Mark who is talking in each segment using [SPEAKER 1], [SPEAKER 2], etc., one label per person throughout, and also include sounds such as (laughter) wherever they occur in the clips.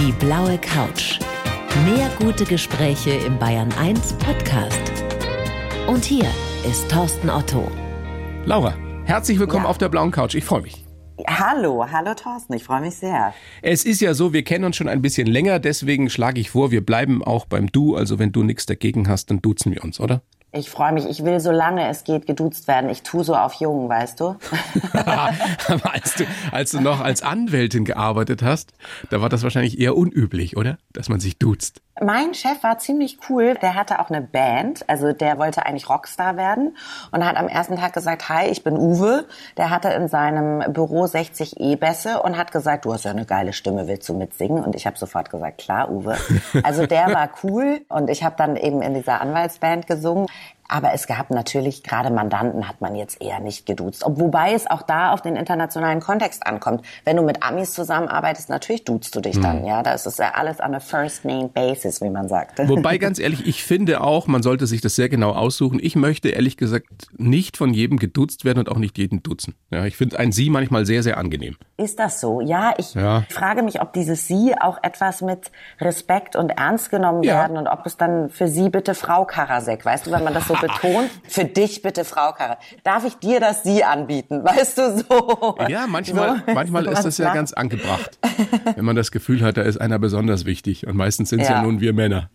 [SPEAKER 1] Die blaue Couch. Mehr gute Gespräche im Bayern 1 Podcast. Und hier ist Thorsten Otto.
[SPEAKER 2] Laura, herzlich willkommen
[SPEAKER 3] Ja.
[SPEAKER 2] auf der blauen Couch. Ich freue mich.
[SPEAKER 3] Hallo, hallo Thorsten, ich freue mich sehr.
[SPEAKER 2] Es ist ja so, wir kennen uns schon ein bisschen länger, deswegen schlage ich vor, wir bleiben auch beim Du. Also wenn du nichts dagegen hast, dann duzen wir uns, oder?
[SPEAKER 3] Ich freue mich, ich will, solange es geht, geduzt werden. Ich tu so auf Jungen, weißt du? (laughs)
[SPEAKER 2] Aber als du, als du noch als Anwältin gearbeitet hast, da war das wahrscheinlich eher unüblich, oder? Dass man sich duzt.
[SPEAKER 3] Mein Chef war ziemlich cool. Der hatte auch eine Band, also der wollte eigentlich Rockstar werden und hat am ersten Tag gesagt, hi, ich bin Uwe. Der hatte in seinem Büro 60 E-Bässe und hat gesagt, du hast ja eine geile Stimme, willst du mitsingen? Und ich habe sofort gesagt, klar, Uwe. Also der war cool und ich habe dann eben in dieser Anwaltsband gesungen. Aber es gab natürlich, gerade Mandanten hat man jetzt eher nicht geduzt. Ob, wobei es auch da auf den internationalen Kontext ankommt. Wenn du mit Amis zusammenarbeitest, natürlich duzt du dich
[SPEAKER 2] Hm.
[SPEAKER 3] dann. Ja, das ist ja alles on a first name basis, wie man sagt. (laughs)
[SPEAKER 2] Wobei, ganz ehrlich, ich finde auch, man sollte sich das sehr genau aussuchen. Ich möchte ehrlich gesagt nicht von jedem geduzt werden und auch nicht jeden duzen. Ja, ich finde ein Sie manchmal sehr, sehr angenehm.
[SPEAKER 3] Ist das so? Ja, ich
[SPEAKER 2] Ja.
[SPEAKER 3] frage mich, ob dieses Sie auch etwas mit Respekt und ernst genommen
[SPEAKER 2] Ja.
[SPEAKER 3] werden und ob es dann für Sie bitte Frau Karasek, weißt du, wenn man das so betont, für dich bitte Frau Karasek. Darf ich dir das Sie anbieten, weißt du, so?
[SPEAKER 2] Ja, manchmal,
[SPEAKER 3] So,
[SPEAKER 2] manchmal ist das ja ganz angebracht, wenn man das Gefühl hat, da ist einer besonders wichtig. Und meistens sind es ja.
[SPEAKER 3] Ja.
[SPEAKER 2] nun wir Männer.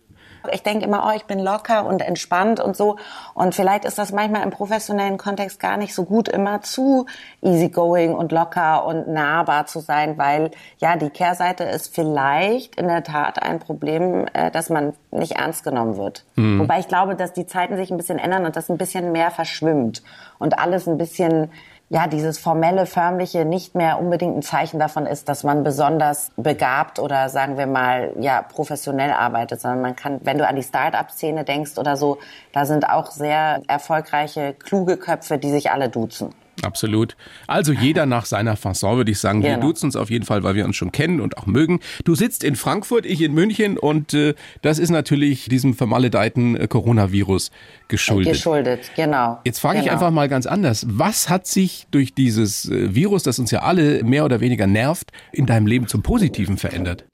[SPEAKER 3] Ich denke immer, oh, ich bin locker und entspannt und so. Und vielleicht ist das manchmal im professionellen Kontext gar nicht so gut, immer zu easygoing und locker und nahbar zu sein, weil ja, die Kehrseite ist vielleicht in der Tat ein Problem, äh, dass man nicht ernst genommen wird. Wobei ich glaube, dass die Zeiten sich ein bisschen ändern und das ein bisschen mehr verschwimmt und alles ein bisschen ja, dieses formelle, förmliche nicht mehr unbedingt ein Zeichen davon ist, dass man besonders begabt oder sagen wir mal, ja, professionell arbeitet, sondern man kann, wenn du an die Start-up-Szene denkst oder so, da sind auch sehr erfolgreiche, kluge Köpfe, die sich alle duzen.
[SPEAKER 2] Absolut. Also jeder nach seiner Fasson, würde ich sagen. Wir
[SPEAKER 3] Genau.
[SPEAKER 2] duzen uns auf jeden Fall, weil wir uns schon kennen und auch mögen. Du sitzt in Frankfurt, ich in München und äh, das ist natürlich diesem vermaledeiten äh, Coronavirus geschuldet.
[SPEAKER 3] Geschuldet, genau.
[SPEAKER 2] Jetzt frage ich
[SPEAKER 3] genau.
[SPEAKER 2] einfach mal ganz anders. Was hat sich durch dieses äh, Virus, das uns ja alle mehr oder weniger nervt, in deinem Leben zum Positiven verändert?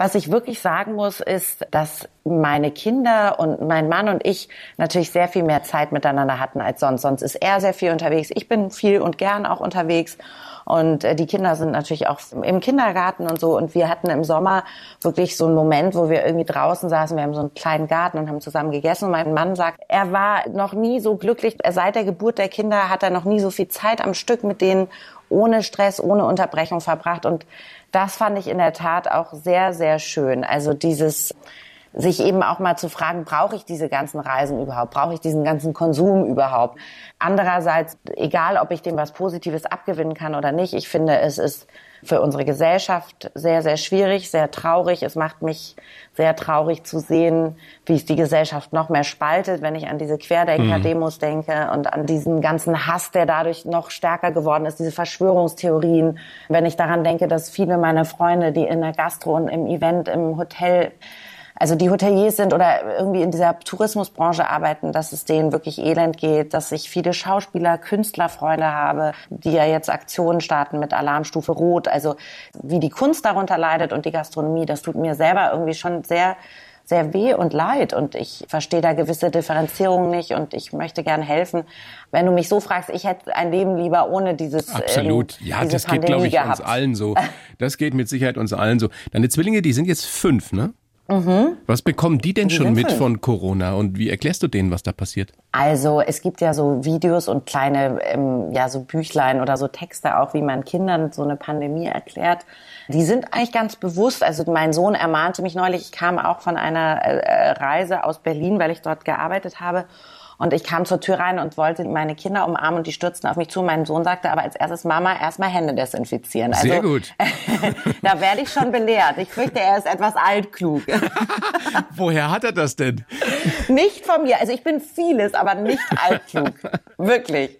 [SPEAKER 3] Was ich wirklich sagen muss, ist, dass meine Kinder und mein Mann und ich natürlich sehr viel mehr Zeit miteinander hatten als sonst. Sonst ist er sehr viel unterwegs. Ich bin viel und gern auch unterwegs. Und äh, die Kinder sind natürlich auch im Kindergarten und so. Und wir hatten im Sommer wirklich so einen Moment, wo wir irgendwie draußen saßen. Wir haben so einen kleinen Garten und haben zusammen gegessen. Und mein Mann sagt, er war noch nie so glücklich. Seit der Geburt der Kinder hat er noch nie so viel Zeit am Stück mit denen ohne Stress, ohne Unterbrechung verbracht. Und das fand ich in der Tat auch sehr, sehr schön. Also dieses sich eben auch mal zu fragen, brauche ich diese ganzen Reisen überhaupt? Brauche ich diesen ganzen Konsum überhaupt? Andererseits, egal ob ich dem was Positives abgewinnen kann oder nicht, ich finde, es ist für unsere Gesellschaft sehr, sehr schwierig, sehr traurig. Es macht mich sehr traurig zu sehen, wie es die Gesellschaft noch mehr spaltet, wenn ich an diese Querdenker-Demos denke und an diesen ganzen Hass, der dadurch noch stärker geworden ist, diese Verschwörungstheorien. Wenn ich daran denke, dass viele meiner Freunde, die in der Gastro und im Event, im Hotel also die Hoteliers sind oder irgendwie in dieser Tourismusbranche arbeiten, dass es denen wirklich elend geht, dass ich viele Schauspieler, Künstlerfreunde habe, die ja jetzt Aktionen starten mit Alarmstufe Rot. Also wie die Kunst darunter leidet und die Gastronomie, das tut mir selber irgendwie schon sehr sehr weh und leid und ich verstehe da gewisse Differenzierungen nicht und ich möchte gern helfen. Wenn du mich so fragst, ich hätte ein Leben lieber ohne dieses
[SPEAKER 2] Absolut.
[SPEAKER 3] Ähm,
[SPEAKER 2] Ja, das geht, glaube
[SPEAKER 3] Pandemie
[SPEAKER 2] ich, uns
[SPEAKER 3] gehabt.
[SPEAKER 2] allen so. (laughs) Das geht mit Sicherheit uns allen so. Deine Zwillinge, die sind jetzt fünf, ne? Was bekommen die denn
[SPEAKER 3] Die
[SPEAKER 2] schon mit von Corona und wie erklärst du denen, was da passiert?
[SPEAKER 3] Also es gibt ja so Videos und kleine, ähm, ja so Büchlein oder so Texte auch, wie man Kindern so eine Pandemie erklärt. Die sind eigentlich ganz bewusst. Also mein Sohn ermahnte mich neulich. Ich kam auch von einer äh, Reise aus Berlin, weil ich dort gearbeitet habe. Und ich kam zur Tür rein und wollte meine Kinder umarmen und die stürzten auf mich zu. Mein Sohn sagte aber als erstes, Mama, erstmal Hände desinfizieren. Also,
[SPEAKER 2] Sehr gut. (laughs)
[SPEAKER 3] da werde ich schon belehrt. Ich fürchte, er ist etwas altklug. (laughs)
[SPEAKER 2] Woher hat er das denn?
[SPEAKER 3] Nicht von mir. Also ich bin vieles, aber nicht (laughs) altklug. Wirklich.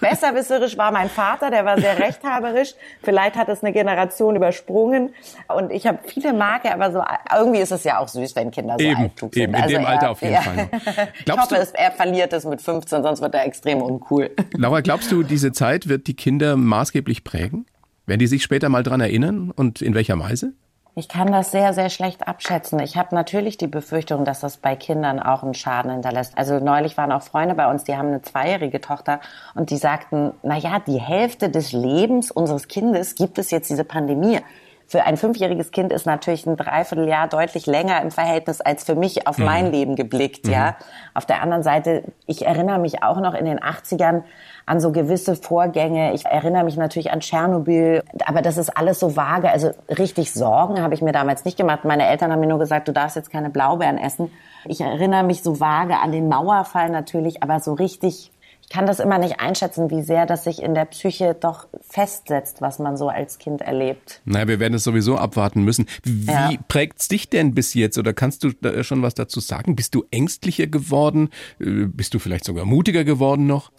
[SPEAKER 3] Besserwisserisch war mein Vater, der war sehr (laughs) rechthaberisch. Vielleicht hat es eine Generation übersprungen. Und ich habe viele Marke, aber so irgendwie ist es ja auch süß, wenn Kinder so
[SPEAKER 2] Eben,
[SPEAKER 3] altklug sind.
[SPEAKER 2] eben, in dem Alter auf jeden Fall. (laughs)
[SPEAKER 3] ich
[SPEAKER 2] Glaubst
[SPEAKER 3] hoffe,
[SPEAKER 2] du-
[SPEAKER 3] er verliert es mit 15, sonst wird er extrem uncool. (laughs)
[SPEAKER 2] Laura, glaubst du, diese Zeit wird die Kinder maßgeblich prägen? Werden die sich später mal dran erinnern und in welcher Weise?
[SPEAKER 3] Ich kann das sehr, sehr schlecht abschätzen. Ich habe natürlich die Befürchtung, dass das bei Kindern auch einen Schaden hinterlässt. Also neulich waren auch Freunde bei uns, die haben eine zweijährige Tochter und die sagten, na ja, die Hälfte des Lebens unseres Kindes gibt es jetzt diese Pandemie. Für ein fünfjähriges Kind ist natürlich ein Dreivierteljahr deutlich länger im Verhältnis als für mich auf mhm. mein Leben geblickt, ja. Mhm. Auf der anderen Seite, ich erinnere mich auch noch in den 80ern, an so gewisse Vorgänge. Ich erinnere mich natürlich an Tschernobyl, aber das ist alles so vage. Also richtig Sorgen habe ich mir damals nicht gemacht. Meine Eltern haben mir nur gesagt, du darfst jetzt keine Blaubeeren essen. Ich erinnere mich so vage an den Mauerfall natürlich, aber so richtig ich kann das immer nicht einschätzen, wie sehr das sich in der Psyche doch festsetzt, was man so als Kind erlebt.
[SPEAKER 2] Naja, wir werden es sowieso abwarten müssen. Wie ja. prägt's dich denn bis jetzt oder kannst du da schon was dazu sagen? Bist du ängstlicher geworden? Äh, bist du vielleicht sogar mutiger geworden noch?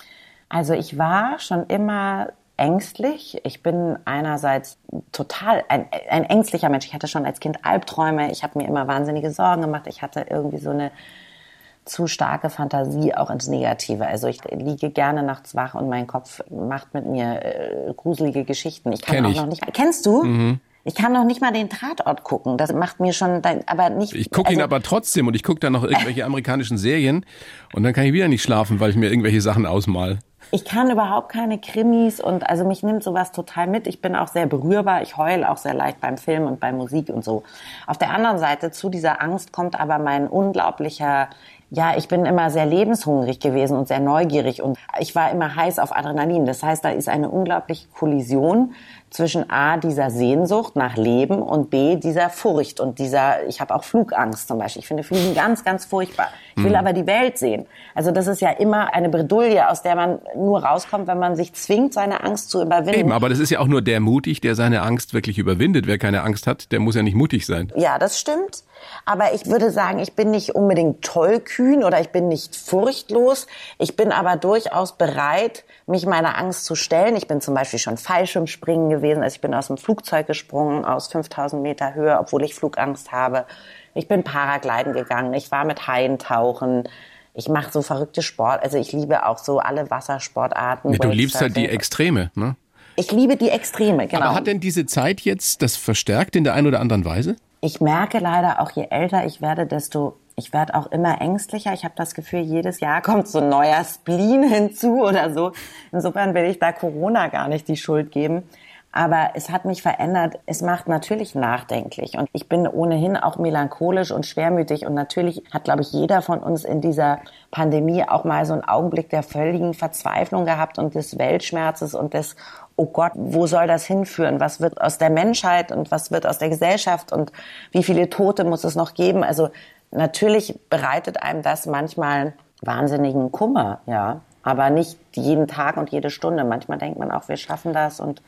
[SPEAKER 3] Also ich war schon immer ängstlich. Ich bin einerseits total ein, ein ängstlicher Mensch. Ich hatte schon als Kind Albträume. Ich habe mir immer wahnsinnige Sorgen gemacht. Ich hatte irgendwie so eine zu starke Fantasie auch ins Negative. Also ich liege gerne nachts wach und mein Kopf macht mit mir äh, gruselige Geschichten. Ich kann Kenn auch ich. noch nicht. Kennst du? Mhm. Ich kann noch nicht mal den Tatort gucken. Das macht mir schon, aber nicht.
[SPEAKER 2] Ich gucke also, ihn aber trotzdem und ich gucke dann noch irgendwelche amerikanischen Serien und dann kann ich wieder nicht schlafen, weil ich mir irgendwelche Sachen ausmal.
[SPEAKER 3] Ich kann überhaupt keine Krimis und also mich nimmt sowas total mit. Ich bin auch sehr berührbar. Ich heule auch sehr leicht beim Film und bei Musik und so. Auf der anderen Seite zu dieser Angst kommt aber mein unglaublicher ja, ich bin immer sehr lebenshungrig gewesen und sehr neugierig und ich war immer heiß auf Adrenalin. Das heißt, da ist eine unglaubliche Kollision zwischen A, dieser Sehnsucht nach Leben und B, dieser Furcht und dieser, ich habe auch Flugangst zum Beispiel. Ich finde Fliegen ganz, ganz furchtbar. Ich will mhm. aber die Welt sehen. Also das ist ja immer eine Bredouille, aus der man nur rauskommt, wenn man sich zwingt, seine Angst zu überwinden.
[SPEAKER 2] Eben, aber das ist ja auch nur der mutig, der seine Angst wirklich überwindet. Wer keine Angst hat, der muss ja nicht mutig sein.
[SPEAKER 3] Ja, das stimmt. Aber ich würde sagen, ich bin nicht unbedingt tollkühn oder ich bin nicht furchtlos. Ich bin aber durchaus bereit, mich meiner Angst zu stellen. Ich bin zum Beispiel schon Fallschirmspringen gewesen. Also ich bin aus dem Flugzeug gesprungen aus 5000 Meter Höhe, obwohl ich Flugangst habe. Ich bin Paragliden gegangen. Ich war mit Haien tauchen. Ich mache so verrückte Sport. Also ich liebe auch so alle Wassersportarten.
[SPEAKER 2] Ja, du liebst halt die Extreme, ne?
[SPEAKER 3] Ich liebe die Extreme, genau.
[SPEAKER 2] Aber hat denn diese Zeit jetzt das verstärkt in der einen oder anderen Weise?
[SPEAKER 3] Ich merke leider auch, je älter ich werde, desto ich werde auch immer ängstlicher. Ich habe das Gefühl, jedes Jahr kommt so ein neuer Spleen hinzu oder so. Insofern will ich da Corona gar nicht die Schuld geben. Aber es hat mich verändert. Es macht natürlich nachdenklich. Und ich bin ohnehin auch melancholisch und schwermütig. Und natürlich hat, glaube ich, jeder von uns in dieser Pandemie auch mal so einen Augenblick der völligen Verzweiflung gehabt und des Weltschmerzes und des, oh Gott, wo soll das hinführen? Was wird aus der Menschheit und was wird aus der Gesellschaft und wie viele Tote muss es noch geben? Also natürlich bereitet einem das manchmal wahnsinnigen Kummer, ja. Aber nicht jeden Tag und jede Stunde. Manchmal denkt man auch, wir schaffen das und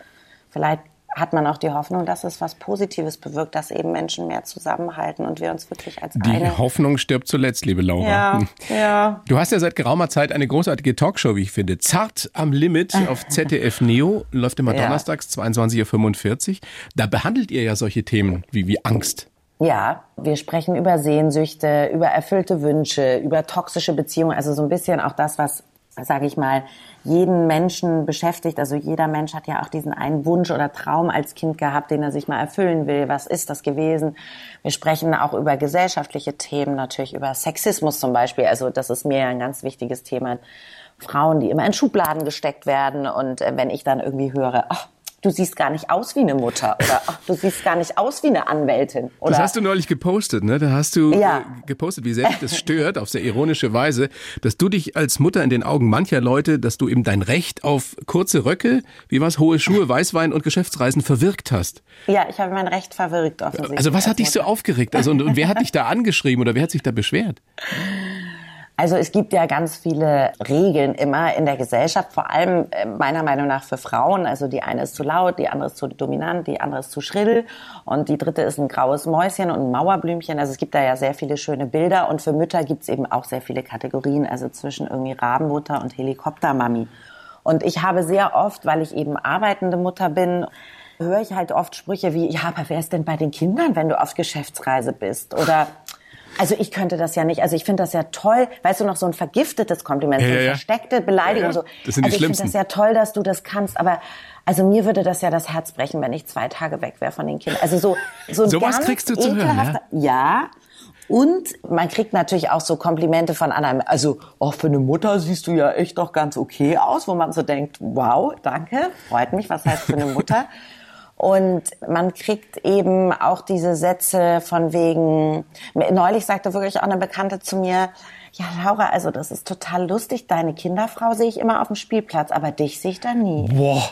[SPEAKER 3] vielleicht hat man auch die Hoffnung, dass es was Positives bewirkt, dass eben Menschen mehr zusammenhalten und wir uns wirklich als
[SPEAKER 2] die
[SPEAKER 3] eine...
[SPEAKER 2] Die Hoffnung stirbt zuletzt, liebe Laura.
[SPEAKER 3] Ja, ja.
[SPEAKER 2] Du hast ja seit geraumer Zeit eine großartige Talkshow, wie ich finde. Zart am Limit auf ZDF Neo, läuft immer ja. donnerstags 22.45 Uhr. Da behandelt ihr ja solche Themen wie, wie Angst.
[SPEAKER 3] Ja, wir sprechen über Sehnsüchte, über erfüllte Wünsche, über toxische Beziehungen, also so ein bisschen auch das, was sage ich mal, jeden Menschen beschäftigt. Also jeder Mensch hat ja auch diesen einen Wunsch oder Traum als Kind gehabt, den er sich mal erfüllen will. Was ist das gewesen? Wir sprechen auch über gesellschaftliche Themen, natürlich über Sexismus zum Beispiel. Also das ist mir ja ein ganz wichtiges Thema. Frauen, die immer in Schubladen gesteckt werden. Und äh, wenn ich dann irgendwie höre, ach, du siehst gar nicht aus wie eine Mutter oder ach, du siehst gar nicht aus wie eine Anwältin. Oder?
[SPEAKER 2] Das hast du neulich gepostet, ne? Da hast du ja. Äh, gepostet, wie sehr dich das stört, auf sehr ironische Weise, dass du dich als Mutter in den Augen mancher Leute, dass du eben dein Recht auf kurze Röcke, wie was, hohe Schuhe, Weißwein und Geschäftsreisen verwirkt hast.
[SPEAKER 3] Ja, ich habe mein Recht verwirkt offensichtlich.
[SPEAKER 2] Also was hat dich so aufgeregt? Also und, und wer hat dich da angeschrieben oder wer hat sich da beschwert?
[SPEAKER 3] Also es gibt ja ganz viele Regeln immer in der Gesellschaft, vor allem äh, meiner Meinung nach für Frauen. Also die eine ist zu laut, die andere ist zu dominant, die andere ist zu schrill und die dritte ist ein graues Mäuschen und ein Mauerblümchen. Also es gibt da ja sehr viele schöne Bilder und für Mütter gibt es eben auch sehr viele Kategorien, also zwischen irgendwie Rabenmutter und Helikoptermami. Und ich habe sehr oft, weil ich eben arbeitende Mutter bin, höre ich halt oft Sprüche wie, ja, aber wer ist denn bei den Kindern, wenn du auf Geschäftsreise bist? Oder Also ich könnte das ja nicht. Also ich finde das ja toll. Weißt du noch, so ein vergiftetes Kompliment, ja, so eine ja, versteckte Beleidigung. Ja, ja.
[SPEAKER 2] Das sind die
[SPEAKER 3] also
[SPEAKER 2] schlimmsten.
[SPEAKER 3] ich finde das ja toll, dass du das kannst. Aber also mir würde das ja das Herz brechen, wenn ich zwei Tage weg wäre von den Kindern. Also so so ein
[SPEAKER 2] Sowas kriegst du zu hören,
[SPEAKER 3] ja? ja. Und man kriegt natürlich auch so Komplimente von anderen. Also, auch für eine Mutter siehst du ja echt doch ganz okay aus, wo man so denkt, wow, danke, freut mich, was heißt für eine Mutter? (laughs) Und man kriegt eben auch diese Sätze von wegen, neulich sagte wirklich auch eine Bekannte zu mir, ja, Laura, also das ist total lustig. Deine Kinderfrau sehe ich immer auf dem Spielplatz, aber dich sehe ich da nie.
[SPEAKER 2] Boah.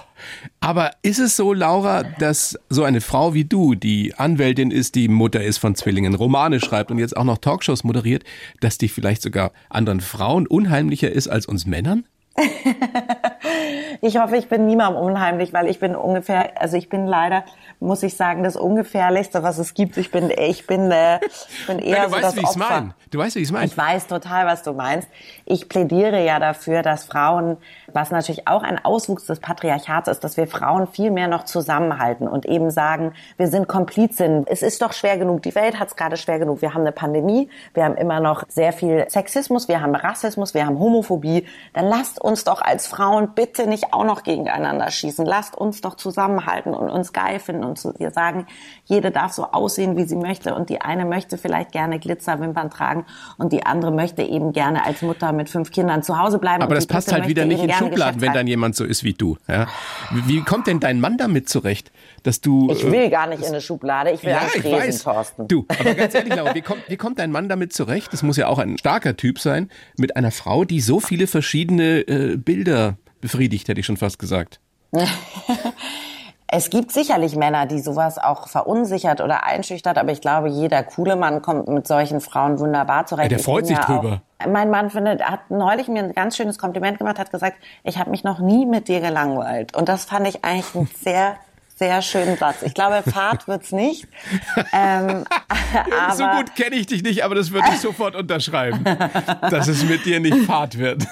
[SPEAKER 2] Aber ist es so, Laura, dass so eine Frau wie du, die Anwältin ist, die Mutter ist von Zwillingen, Romane schreibt und jetzt auch noch Talkshows moderiert, dass die vielleicht sogar anderen Frauen unheimlicher ist als uns Männern? (laughs)
[SPEAKER 3] ich hoffe, ich bin niemandem unheimlich, weil ich bin ungefähr, also ich bin leider, muss ich sagen, das ungefährlichste, was es gibt. Ich bin, ich bin, äh, ich bin eher
[SPEAKER 2] ja, du
[SPEAKER 3] so
[SPEAKER 2] weißt,
[SPEAKER 3] das
[SPEAKER 2] wie
[SPEAKER 3] Opfer.
[SPEAKER 2] Mein. Du weißt, wie ich es meine.
[SPEAKER 3] Ich weiß total, was du meinst. Ich plädiere ja dafür, dass Frauen, was natürlich auch ein Auswuchs des Patriarchats ist, dass wir Frauen viel mehr noch zusammenhalten und eben sagen, wir sind Komplizen. Es ist doch schwer genug. Die Welt hat es gerade schwer genug. Wir haben eine Pandemie. Wir haben immer noch sehr viel Sexismus. Wir haben Rassismus. Wir haben Homophobie. Dann lasst uns doch als Frauen bitte nicht auch noch gegeneinander schießen. Lasst uns doch zusammenhalten und uns geil finden und zu ihr sagen, jede darf so aussehen, wie sie möchte und die eine möchte vielleicht gerne Glitzerwimpern tragen und die andere möchte eben gerne als Mutter mit fünf Kindern zu Hause bleiben.
[SPEAKER 2] Aber das passt halt wieder nicht in Schubladen, wenn dann jemand so ist wie du. Ja? Wie kommt denn dein Mann damit zurecht, dass du...
[SPEAKER 3] Ich will gar nicht in eine Schublade, ich will ja, ich weiß. Thorsten.
[SPEAKER 2] Du, aber ganz ehrlich, Laura, wie kommt, wie kommt dein Mann damit zurecht? Das muss ja auch ein starker Typ sein, mit einer Frau, die so viele verschiedene äh, Bilder befriedigt, hätte ich schon fast gesagt.
[SPEAKER 3] Es gibt sicherlich Männer, die sowas auch verunsichert oder einschüchtert, aber ich glaube, jeder coole Mann kommt mit solchen Frauen wunderbar zurecht.
[SPEAKER 2] Ja, der freut sich ja drüber.
[SPEAKER 3] Auch, mein Mann findet, hat neulich mir ein ganz schönes Kompliment gemacht, hat gesagt, ich habe mich noch nie mit dir gelangweilt. Und das fand ich eigentlich ein (laughs) sehr sehr schönen Satz. Ich glaube, Fahrt wird's nicht.
[SPEAKER 2] Ähm, (laughs) so gut kenne ich dich nicht, aber das würde ich sofort unterschreiben, dass es mit dir nicht Fahrt wird.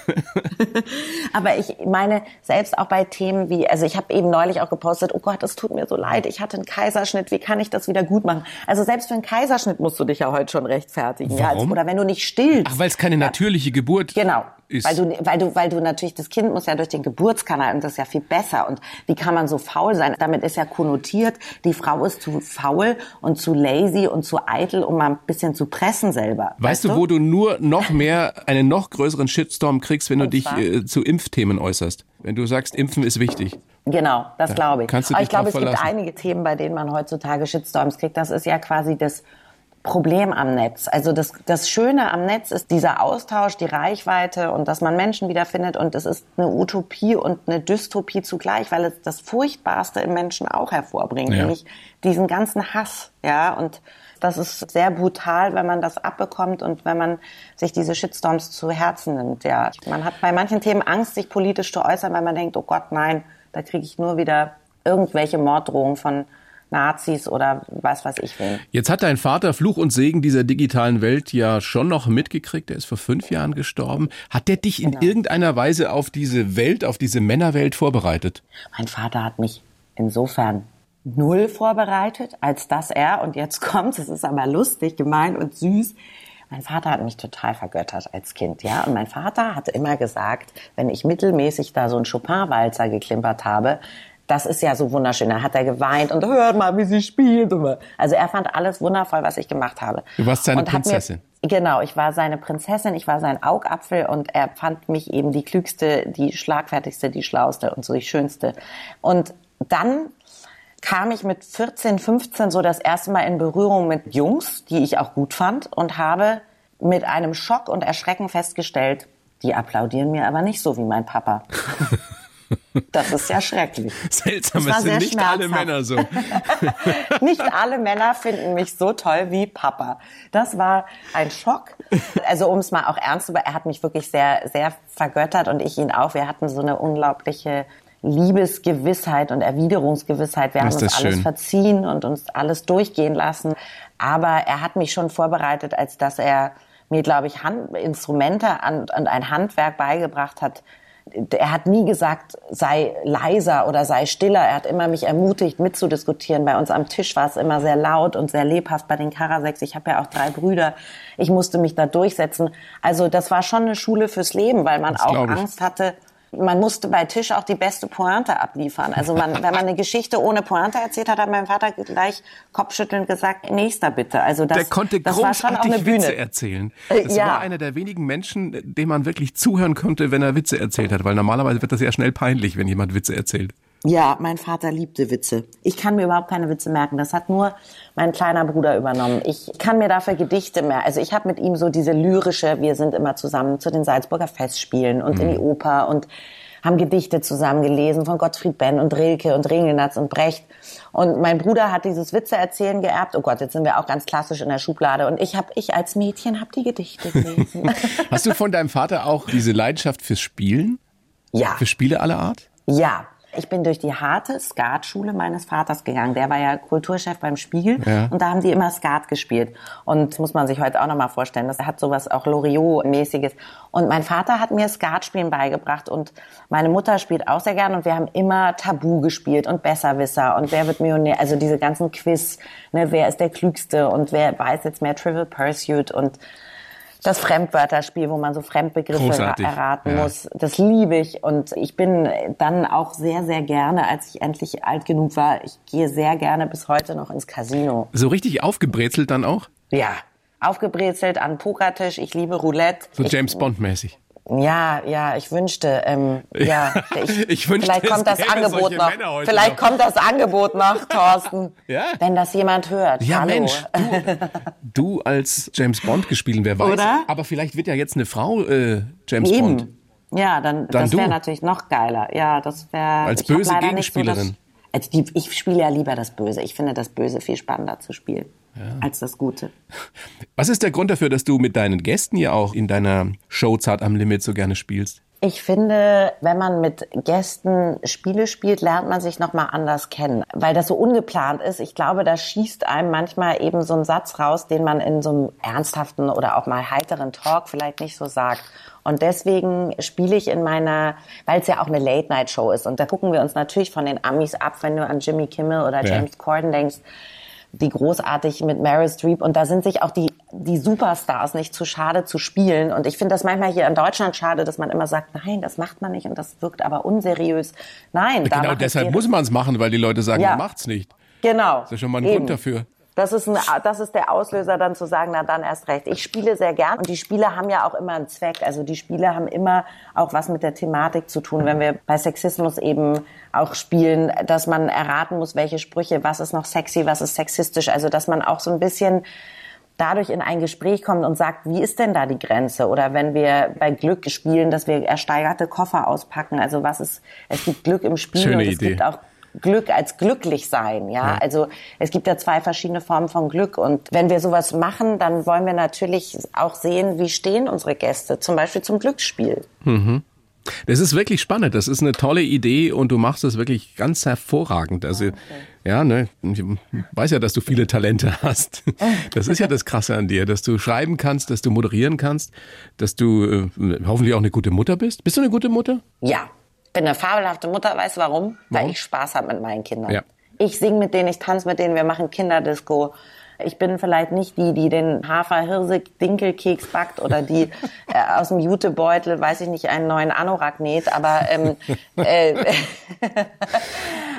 [SPEAKER 2] (laughs)
[SPEAKER 3] aber ich meine, selbst auch bei Themen wie, also ich habe eben neulich auch gepostet, oh Gott, es tut mir so leid, ich hatte einen Kaiserschnitt, wie kann ich das wieder gut machen? Also selbst für einen Kaiserschnitt musst du dich ja heute schon rechtfertigen.
[SPEAKER 2] Warum?
[SPEAKER 3] Ja, oder wenn du nicht stillst.
[SPEAKER 2] Ach, weil es keine natürliche Geburt
[SPEAKER 3] genau
[SPEAKER 2] ist.
[SPEAKER 3] Weil du, weil du, weil du natürlich, das Kind muss ja durch den Geburtskanal und das ist ja viel besser. Und wie kann man so faul sein? Damit ist ja konnotiert, die Frau ist zu faul und zu lazy und zu eitel, um mal ein bisschen zu pressen selber.
[SPEAKER 2] Weißt, weißt du, wo du nur noch mehr, einen noch größeren Shitstorm kriegst, wenn und du dich äh, zu Impfthemen äußerst? Wenn du sagst, Impfen ist wichtig.
[SPEAKER 3] Genau, das ja, glaube ich.
[SPEAKER 2] Kannst du dich
[SPEAKER 3] Aber ich glaube, es
[SPEAKER 2] verlassen.
[SPEAKER 3] gibt einige Themen, bei denen man heutzutage Shitstorms kriegt. Das ist ja quasi das Problem am Netz. Also das, das Schöne am Netz ist dieser Austausch, die Reichweite und dass man Menschen wiederfindet. Und es ist eine Utopie und eine Dystopie zugleich, weil es das Furchtbarste im Menschen auch hervorbringt, ja. nämlich diesen ganzen Hass. Ja, und das ist sehr brutal, wenn man das abbekommt und wenn man sich diese Shitstorms zu Herzen nimmt. Ja, man hat bei manchen Themen Angst, sich politisch zu äußern, weil man denkt, oh Gott, nein, da kriege ich nur wieder irgendwelche Morddrohungen von Nazis oder was weiß ich wen.
[SPEAKER 2] Jetzt hat dein Vater Fluch und Segen dieser digitalen Welt ja schon noch mitgekriegt. Er ist vor fünf Jahren gestorben. Hat der dich genau. in irgendeiner Weise auf diese Welt, auf diese Männerwelt vorbereitet?
[SPEAKER 3] Mein Vater hat mich insofern null vorbereitet, als dass er, und jetzt kommt, es ist aber lustig, gemein und süß, mein Vater hat mich total vergöttert als Kind, ja. Und mein Vater hat immer gesagt, wenn ich mittelmäßig da so einen Chopin-Walzer geklimpert habe, das ist ja so wunderschön. Da hat er geweint und hört mal, wie sie spielt. Also er fand alles wundervoll, was ich gemacht habe.
[SPEAKER 2] Du warst seine Prinzessin.
[SPEAKER 3] Mir, genau, ich war seine Prinzessin, ich war sein Augapfel und er fand mich eben die klügste, die schlagfertigste, die schlauste und so die schönste. Und dann kam ich mit 14, 15 so das erste Mal in Berührung mit Jungs, die ich auch gut fand und habe mit einem Schock und Erschrecken festgestellt, die applaudieren mir aber nicht so wie mein Papa. (laughs) Das ist ja schrecklich.
[SPEAKER 2] Seltsam, es sind nicht alle Männer so. (laughs)
[SPEAKER 3] nicht alle Männer finden mich so toll wie Papa. Das war ein Schock. Also um es mal auch ernst zu er hat mich wirklich sehr, sehr vergöttert und ich ihn auch. Wir hatten so eine unglaubliche Liebesgewissheit und Erwiderungsgewissheit. Wir haben uns alles verziehen und uns alles durchgehen lassen. Aber er hat mich schon vorbereitet, als dass er mir, glaube ich, Hand, Instrumente und ein Handwerk beigebracht hat, er hat nie gesagt, sei leiser oder sei stiller. Er hat immer mich ermutigt, mitzudiskutieren. Bei uns am Tisch war es immer sehr laut und sehr lebhaft bei den Karaseks. Ich habe ja auch drei Brüder. Ich musste mich da durchsetzen. Also das war schon eine Schule fürs Leben, weil man das auch Angst hatte, man musste bei Tisch auch die beste Pointe abliefern. Also man, (laughs) wenn man eine Geschichte ohne Pointe erzählt hat, hat mein Vater gleich kopfschüttelnd gesagt, nächster bitte. Also das,
[SPEAKER 2] der konnte
[SPEAKER 3] das
[SPEAKER 2] war schon auch eine Bühne. Witze erzählen. Äh, das ja. war einer der wenigen Menschen, dem man wirklich zuhören konnte, wenn er Witze erzählt hat, weil normalerweise wird das ja schnell peinlich, wenn jemand Witze erzählt.
[SPEAKER 3] Ja, mein Vater liebte Witze. Ich kann mir überhaupt keine Witze merken. Das hat nur mein kleiner Bruder übernommen. Ich kann mir dafür Gedichte mehr. Also ich habe mit ihm so diese lyrische, wir sind immer zusammen zu den Salzburger Festspielen und mhm. in die Oper und haben Gedichte zusammen gelesen von Gottfried Benn und Rilke und Ringelnatz und Brecht. Und mein Bruder hat dieses Witze erzählen geerbt. Oh Gott, jetzt sind wir auch ganz klassisch in der Schublade. Und ich habe, ich als Mädchen habe die Gedichte gelesen. (laughs)
[SPEAKER 2] Hast du von deinem Vater auch diese Leidenschaft fürs Spielen?
[SPEAKER 3] Ja.
[SPEAKER 2] Für Spiele aller Art?
[SPEAKER 3] Ja, ich bin durch die harte Skatschule meines Vaters gegangen. Der war ja Kulturchef beim Spiegel ja. und da haben die immer Skat gespielt. Und muss man sich heute auch nochmal vorstellen, das hat sowas auch Loriot-mäßiges. Und mein Vater hat mir Skatspielen beigebracht und meine Mutter spielt auch sehr gern und wir haben immer Tabu gespielt und Besserwisser und wer wird Millionär, also diese ganzen Quiz, ne, wer ist der Klügste und wer weiß jetzt mehr Trivial Pursuit und das Fremdwörterspiel, wo man so Fremdbegriffe Großartig. erraten ja. muss. Das liebe ich. Und ich bin dann auch sehr, sehr gerne, als ich endlich alt genug war, ich gehe sehr gerne bis heute noch ins Casino.
[SPEAKER 2] So richtig aufgebrezelt dann auch?
[SPEAKER 3] Ja. Aufgebrezelt an Pokertisch. Ich liebe Roulette.
[SPEAKER 2] So James Bond mäßig.
[SPEAKER 3] Ja, ja, ich wünschte, ähm, ja, (laughs) ich, ich wünschte, vielleicht kommt das Angebot noch. Vielleicht noch. kommt das Angebot noch, (laughs) Thorsten. ja? Wenn das jemand hört.
[SPEAKER 2] Ja,
[SPEAKER 3] Hallo.
[SPEAKER 2] Mensch, du, du als James Bond gespielt, wer weiß. Oder? Aber vielleicht wird ja jetzt eine Frau äh, James Eben. Bond.
[SPEAKER 3] Ja, dann, dann das wäre natürlich noch geiler. Ja, das wäre
[SPEAKER 2] als böse Gegenspielerin. So
[SPEAKER 3] das, also die, ich spiele ja lieber das Böse. Ich finde das Böse viel spannender zu spielen ja. als das Gute.
[SPEAKER 2] Was ist der Grund dafür, dass du mit deinen Gästen ja auch in deiner Show Zart am Limit so gerne spielst?
[SPEAKER 3] Ich finde, wenn man mit Gästen Spiele spielt, lernt man sich nochmal anders kennen, weil das so ungeplant ist. Ich glaube, da schießt einem manchmal eben so ein Satz raus, den man in so einem ernsthaften oder auch mal heiteren Talk vielleicht nicht so sagt. Und deswegen spiele ich in meiner, weil es ja auch eine Late-Night-Show ist. Und da gucken wir uns natürlich von den Amis ab, wenn du an Jimmy Kimmel oder James ja. Corden denkst die großartig mit Meryl Streep und da sind sich auch die, die Superstars nicht zu schade zu spielen und ich finde das manchmal hier in Deutschland schade, dass man immer sagt, nein, das macht man nicht und das wirkt aber unseriös. Nein,
[SPEAKER 2] genau deshalb muss man es machen, weil die Leute sagen, ja. man macht's nicht.
[SPEAKER 3] Genau.
[SPEAKER 2] Das ist ja schon mal ein Eben. Grund dafür.
[SPEAKER 3] Das ist, ein, das ist der Auslöser, dann zu sagen, na dann erst recht. Ich spiele sehr gern und die Spiele haben ja auch immer einen Zweck. Also die Spiele haben immer auch was mit der Thematik zu tun. Wenn wir bei Sexismus eben auch spielen, dass man erraten muss, welche Sprüche, was ist noch sexy, was ist sexistisch. Also dass man auch so ein bisschen dadurch in ein Gespräch kommt und sagt, wie ist denn da die Grenze? Oder wenn wir bei Glück spielen, dass wir ersteigerte Koffer auspacken. Also was ist, es gibt Glück im Spiel
[SPEAKER 2] Schöne
[SPEAKER 3] und es
[SPEAKER 2] Idee.
[SPEAKER 3] gibt auch Glück als glücklich sein, ja? ja? Also es gibt ja zwei verschiedene Formen von Glück und wenn wir sowas machen, dann wollen wir natürlich auch sehen, wie stehen unsere Gäste, zum Beispiel zum Glücksspiel.
[SPEAKER 2] Mhm. Das ist wirklich spannend. Das ist eine tolle Idee und du machst es wirklich ganz hervorragend. Also, okay. ja, ne, ich weiß ja, dass du viele Talente hast. Das ist ja das Krasse an dir, dass du schreiben kannst, dass du moderieren kannst, dass du äh, hoffentlich auch eine gute Mutter bist. Bist du eine gute Mutter?
[SPEAKER 3] Ja, bin eine fabelhafte Mutter. Weißt du warum? warum? Weil ich Spaß habe mit meinen Kindern. Ja. Ich singe mit denen, ich tanze mit denen, wir machen Kinderdisco. Ich bin vielleicht nicht die, die den Hafer-Hirsig-Dinkelkeks backt oder die (laughs) äh, aus dem Jutebeutel, weiß ich nicht, einen neuen Anorak näht, aber ähm, äh, (laughs)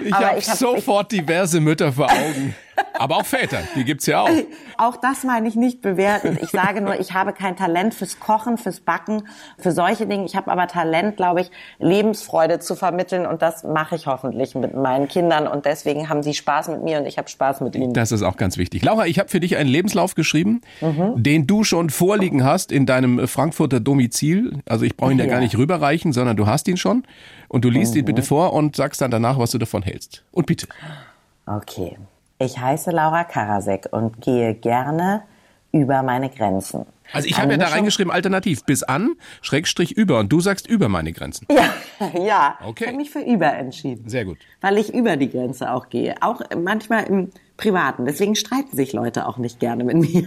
[SPEAKER 2] ich (laughs) habe hab sofort diverse Mütter vor Augen. Aber auch Väter, die gibt's ja auch.
[SPEAKER 3] Auch das meine ich nicht bewerten. Ich sage nur, ich habe kein Talent fürs Kochen, fürs Backen, für solche Dinge. Ich habe aber Talent, glaube ich, Lebensfreude zu vermitteln und das mache ich hoffentlich mit meinen Kindern und deswegen haben sie Spaß mit mir und ich habe Spaß mit ihnen.
[SPEAKER 2] Das ist auch ganz wichtig. Laura, ich habe für dich einen Lebenslauf geschrieben, mhm. den du schon vorliegen hast in deinem Frankfurter Domizil. Also ich brauche ihn ja. gar nicht rüberreichen, sondern du hast ihn schon und du liest mhm. ihn bitte vor und sagst dann danach, was du davon hältst. Und bitte.
[SPEAKER 3] Okay. Ich heiße Laura Karasek und gehe gerne über meine Grenzen.
[SPEAKER 2] Also ich habe ja da reingeschrieben, alternativ, bis an, Schrägstrich über. Und du sagst über meine Grenzen.
[SPEAKER 3] Ja, (laughs) ja. Okay. Ich habe mich für über entschieden.
[SPEAKER 2] Sehr gut.
[SPEAKER 3] Weil ich über die Grenze auch gehe. Auch manchmal im Privaten. Deswegen streiten sich Leute auch nicht gerne mit mir.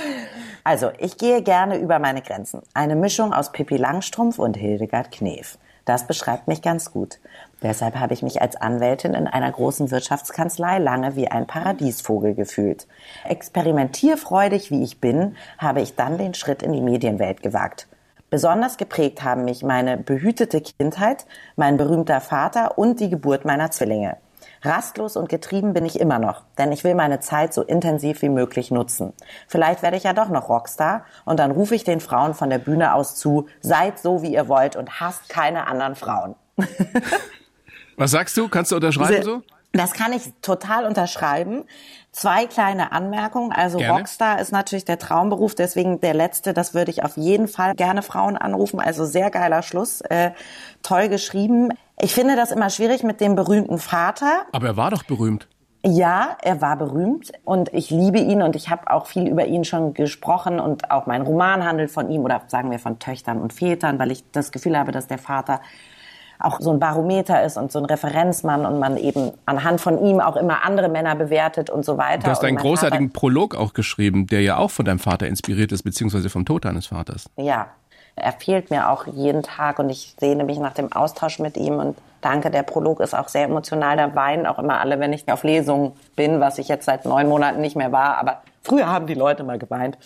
[SPEAKER 3] (laughs) also, ich gehe gerne über meine Grenzen. Eine Mischung aus Pippi Langstrumpf und Hildegard Knef. Das beschreibt mich ganz gut. Deshalb habe ich mich als Anwältin in einer großen Wirtschaftskanzlei lange wie ein Paradiesvogel gefühlt. Experimentierfreudig wie ich bin, habe ich dann den Schritt in die Medienwelt gewagt. Besonders geprägt haben mich meine behütete Kindheit, mein berühmter Vater und die Geburt meiner Zwillinge. Rastlos und getrieben bin ich immer noch, denn ich will meine Zeit so intensiv wie möglich nutzen. Vielleicht werde ich ja doch noch Rockstar und dann rufe ich den Frauen von der Bühne aus zu, seid so wie ihr wollt und hasst keine anderen Frauen. (laughs)
[SPEAKER 2] Was sagst du? Kannst du unterschreiben so?
[SPEAKER 3] Das kann ich total unterschreiben. Zwei kleine Anmerkungen. Also gerne. Rockstar ist natürlich der Traumberuf, deswegen der letzte, das würde ich auf jeden Fall gerne Frauen anrufen. Also sehr geiler Schluss, äh, toll geschrieben. Ich finde das immer schwierig mit dem berühmten Vater.
[SPEAKER 2] Aber er war doch berühmt.
[SPEAKER 3] Ja, er war berühmt und ich liebe ihn und ich habe auch viel über ihn schon gesprochen und auch mein Roman handelt von ihm oder sagen wir von Töchtern und Vätern, weil ich das Gefühl habe, dass der Vater auch so ein Barometer ist und so ein Referenzmann und man eben anhand von ihm auch immer andere Männer bewertet und so weiter.
[SPEAKER 2] Du hast einen großartigen Vater, Prolog auch geschrieben, der ja auch von deinem Vater inspiriert ist, beziehungsweise vom Tod deines Vaters.
[SPEAKER 3] Ja, er fehlt mir auch jeden Tag und ich sehne mich nach dem Austausch mit ihm und danke, der Prolog ist auch sehr emotional. Da weinen auch immer alle, wenn ich auf Lesungen bin, was ich jetzt seit neun Monaten nicht mehr war, aber früher haben die Leute mal geweint.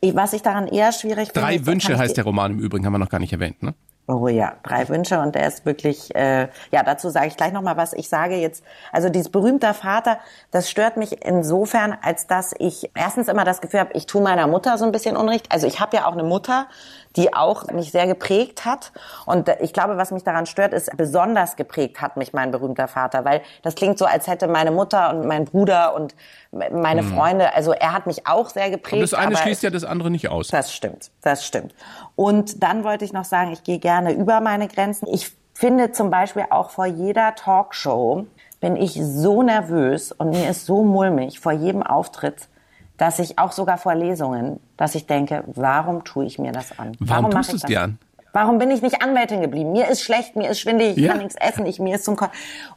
[SPEAKER 3] Was ich daran eher schwierig
[SPEAKER 2] finde. Drei Wünsche heißt der Roman im Übrigen, haben wir noch gar nicht erwähnt, ne?
[SPEAKER 3] Oh ja, drei Wünsche und der ist wirklich, äh, ja, dazu sage ich gleich nochmal was. Ich sage jetzt, also dieses berühmter Vater, das stört mich insofern, als dass ich erstens immer das Gefühl habe, ich tue meiner Mutter so ein bisschen Unrecht. Also ich habe ja auch eine Mutter, die auch mich sehr geprägt hat. Und ich glaube, was mich daran stört, ist, besonders geprägt hat mich mein berühmter Vater, weil das klingt so, als hätte meine Mutter und mein Bruder und meine mhm. Freunde, also er hat mich auch sehr geprägt. Und
[SPEAKER 2] das eine schließt ja das andere nicht aus.
[SPEAKER 3] Das stimmt, das stimmt. Und dann wollte ich noch sagen, ich gehe gerne über meine Grenzen. Ich finde zum Beispiel auch vor jeder Talkshow bin ich so nervös und mir ist so mulmig vor jedem Auftritt, dass ich auch sogar vor Lesungen, dass ich denke, warum tue ich mir das an?
[SPEAKER 2] Warum, warum tust du es dir an?
[SPEAKER 3] Warum bin ich nicht Anwältin geblieben? Mir ist schlecht, mir ist schwindelig, ich ja. kann nichts essen, ich, mir ist zum Kon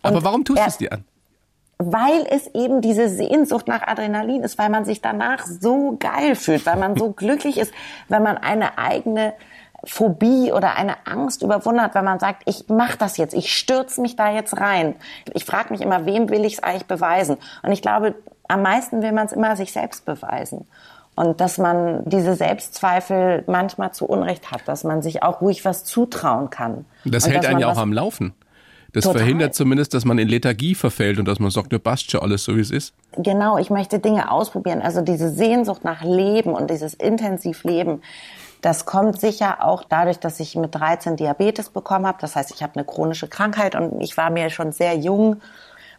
[SPEAKER 2] Aber warum tust du es dir an?
[SPEAKER 3] Weil es eben diese Sehnsucht nach Adrenalin ist, weil man sich danach so geil fühlt, weil man so (laughs) glücklich ist, wenn man eine eigene Phobie oder eine Angst überwunden hat, wenn man sagt, ich mache das jetzt, ich stürze mich da jetzt rein. Ich frage mich immer, wem will ich es eigentlich beweisen? Und ich glaube, am meisten will man es immer sich selbst beweisen. Und dass man diese Selbstzweifel manchmal zu Unrecht hat, dass man sich auch ruhig was zutrauen kann.
[SPEAKER 2] Das
[SPEAKER 3] und
[SPEAKER 2] hält einen ja auch am Laufen. Das Total. verhindert zumindest, dass man in Lethargie verfällt und dass man sagt, ne, passt schon alles so, wie es ist.
[SPEAKER 3] Genau, ich möchte Dinge ausprobieren. Also diese Sehnsucht nach Leben und dieses Intensivleben, das kommt sicher auch dadurch, dass ich mit 13 Diabetes bekommen habe. Das heißt, ich habe eine chronische Krankheit und ich war mir schon sehr jung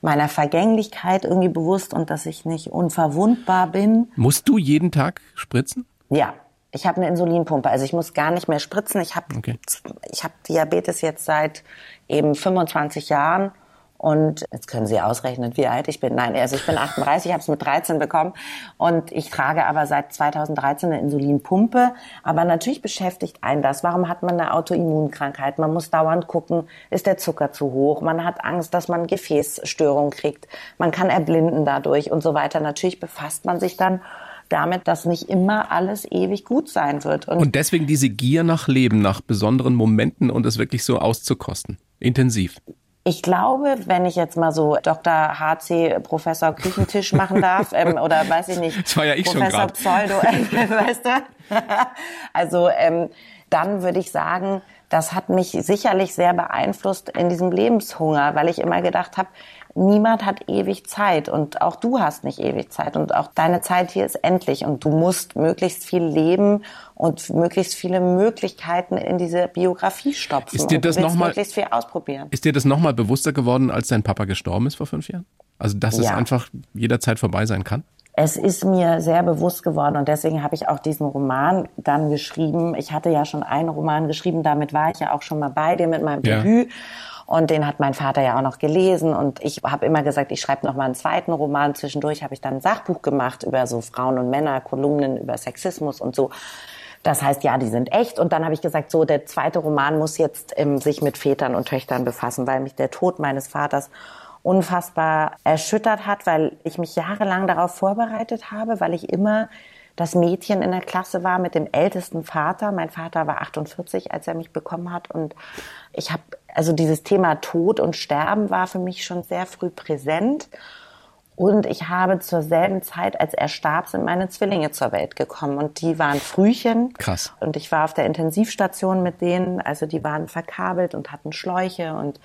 [SPEAKER 3] meiner Vergänglichkeit irgendwie bewusst und dass ich nicht unverwundbar bin.
[SPEAKER 2] Musst du jeden Tag spritzen?
[SPEAKER 3] Ja, ich habe eine Insulinpumpe, also ich muss gar nicht mehr spritzen. Ich habe okay. ich habe Diabetes jetzt seit eben 25 Jahren und jetzt können Sie ausrechnen, wie alt ich bin. Nein, also ich bin 38, ich habe es mit 13 bekommen. Und ich trage aber seit 2013 eine Insulinpumpe. Aber natürlich beschäftigt einen das. Warum hat man eine Autoimmunkrankheit? Man muss dauernd gucken, ist der Zucker zu hoch? Man hat Angst, dass man Gefäßstörungen kriegt. Man kann erblinden dadurch und so weiter. Natürlich befasst man sich dann damit, dass nicht immer alles ewig gut sein wird.
[SPEAKER 2] Und, und deswegen diese Gier nach Leben, nach besonderen Momenten und es wirklich so auszukosten. Intensiv.
[SPEAKER 3] Ich glaube, wenn ich jetzt mal so Dr. HC Professor Küchentisch machen darf, ähm, (laughs) oder weiß ich nicht,
[SPEAKER 2] das war ja ich
[SPEAKER 3] Professor
[SPEAKER 2] schon
[SPEAKER 3] Pseudo, äh, (laughs) weißt du? (laughs) also ähm, dann würde ich sagen, das hat mich sicherlich sehr beeinflusst in diesem Lebenshunger, weil ich immer gedacht habe, niemand hat ewig Zeit und auch du hast nicht ewig Zeit und auch deine Zeit hier ist endlich und du musst möglichst viel leben und möglichst viele Möglichkeiten in diese Biografie stopfen.
[SPEAKER 2] Ist dir das nochmal
[SPEAKER 3] möglichst viel ausprobieren.
[SPEAKER 2] Ist dir das nochmal bewusster geworden, als dein Papa gestorben ist vor fünf Jahren? Also dass ja. es einfach jederzeit vorbei sein kann?
[SPEAKER 3] Es ist mir sehr bewusst geworden und deswegen habe ich auch diesen Roman dann geschrieben. Ich hatte ja schon einen Roman geschrieben, damit war ich ja auch schon mal bei dir mit meinem ja. Debüt. Und den hat mein Vater ja auch noch gelesen. Und ich habe immer gesagt, ich schreibe noch mal einen zweiten Roman. Zwischendurch habe ich dann ein Sachbuch gemacht über so Frauen und Männer, Kolumnen über Sexismus und so. Das heißt, ja, die sind echt. Und dann habe ich gesagt, so, der zweite Roman muss jetzt ähm, sich mit Vätern und Töchtern befassen, weil mich der Tod meines Vaters unfassbar erschüttert hat, weil ich mich jahrelang darauf vorbereitet habe, weil ich immer das Mädchen in der Klasse war mit dem ältesten Vater. Mein Vater war 48, als er mich bekommen hat. Und ich habe, also dieses Thema Tod und Sterben war für mich schon sehr früh präsent. Und ich habe zur selben Zeit, als er starb, sind meine Zwillinge zur Welt gekommen. Und die waren Frühchen.
[SPEAKER 2] Krass.
[SPEAKER 3] Und ich war auf der Intensivstation mit denen. Also die waren verkabelt und hatten Schläuche. Und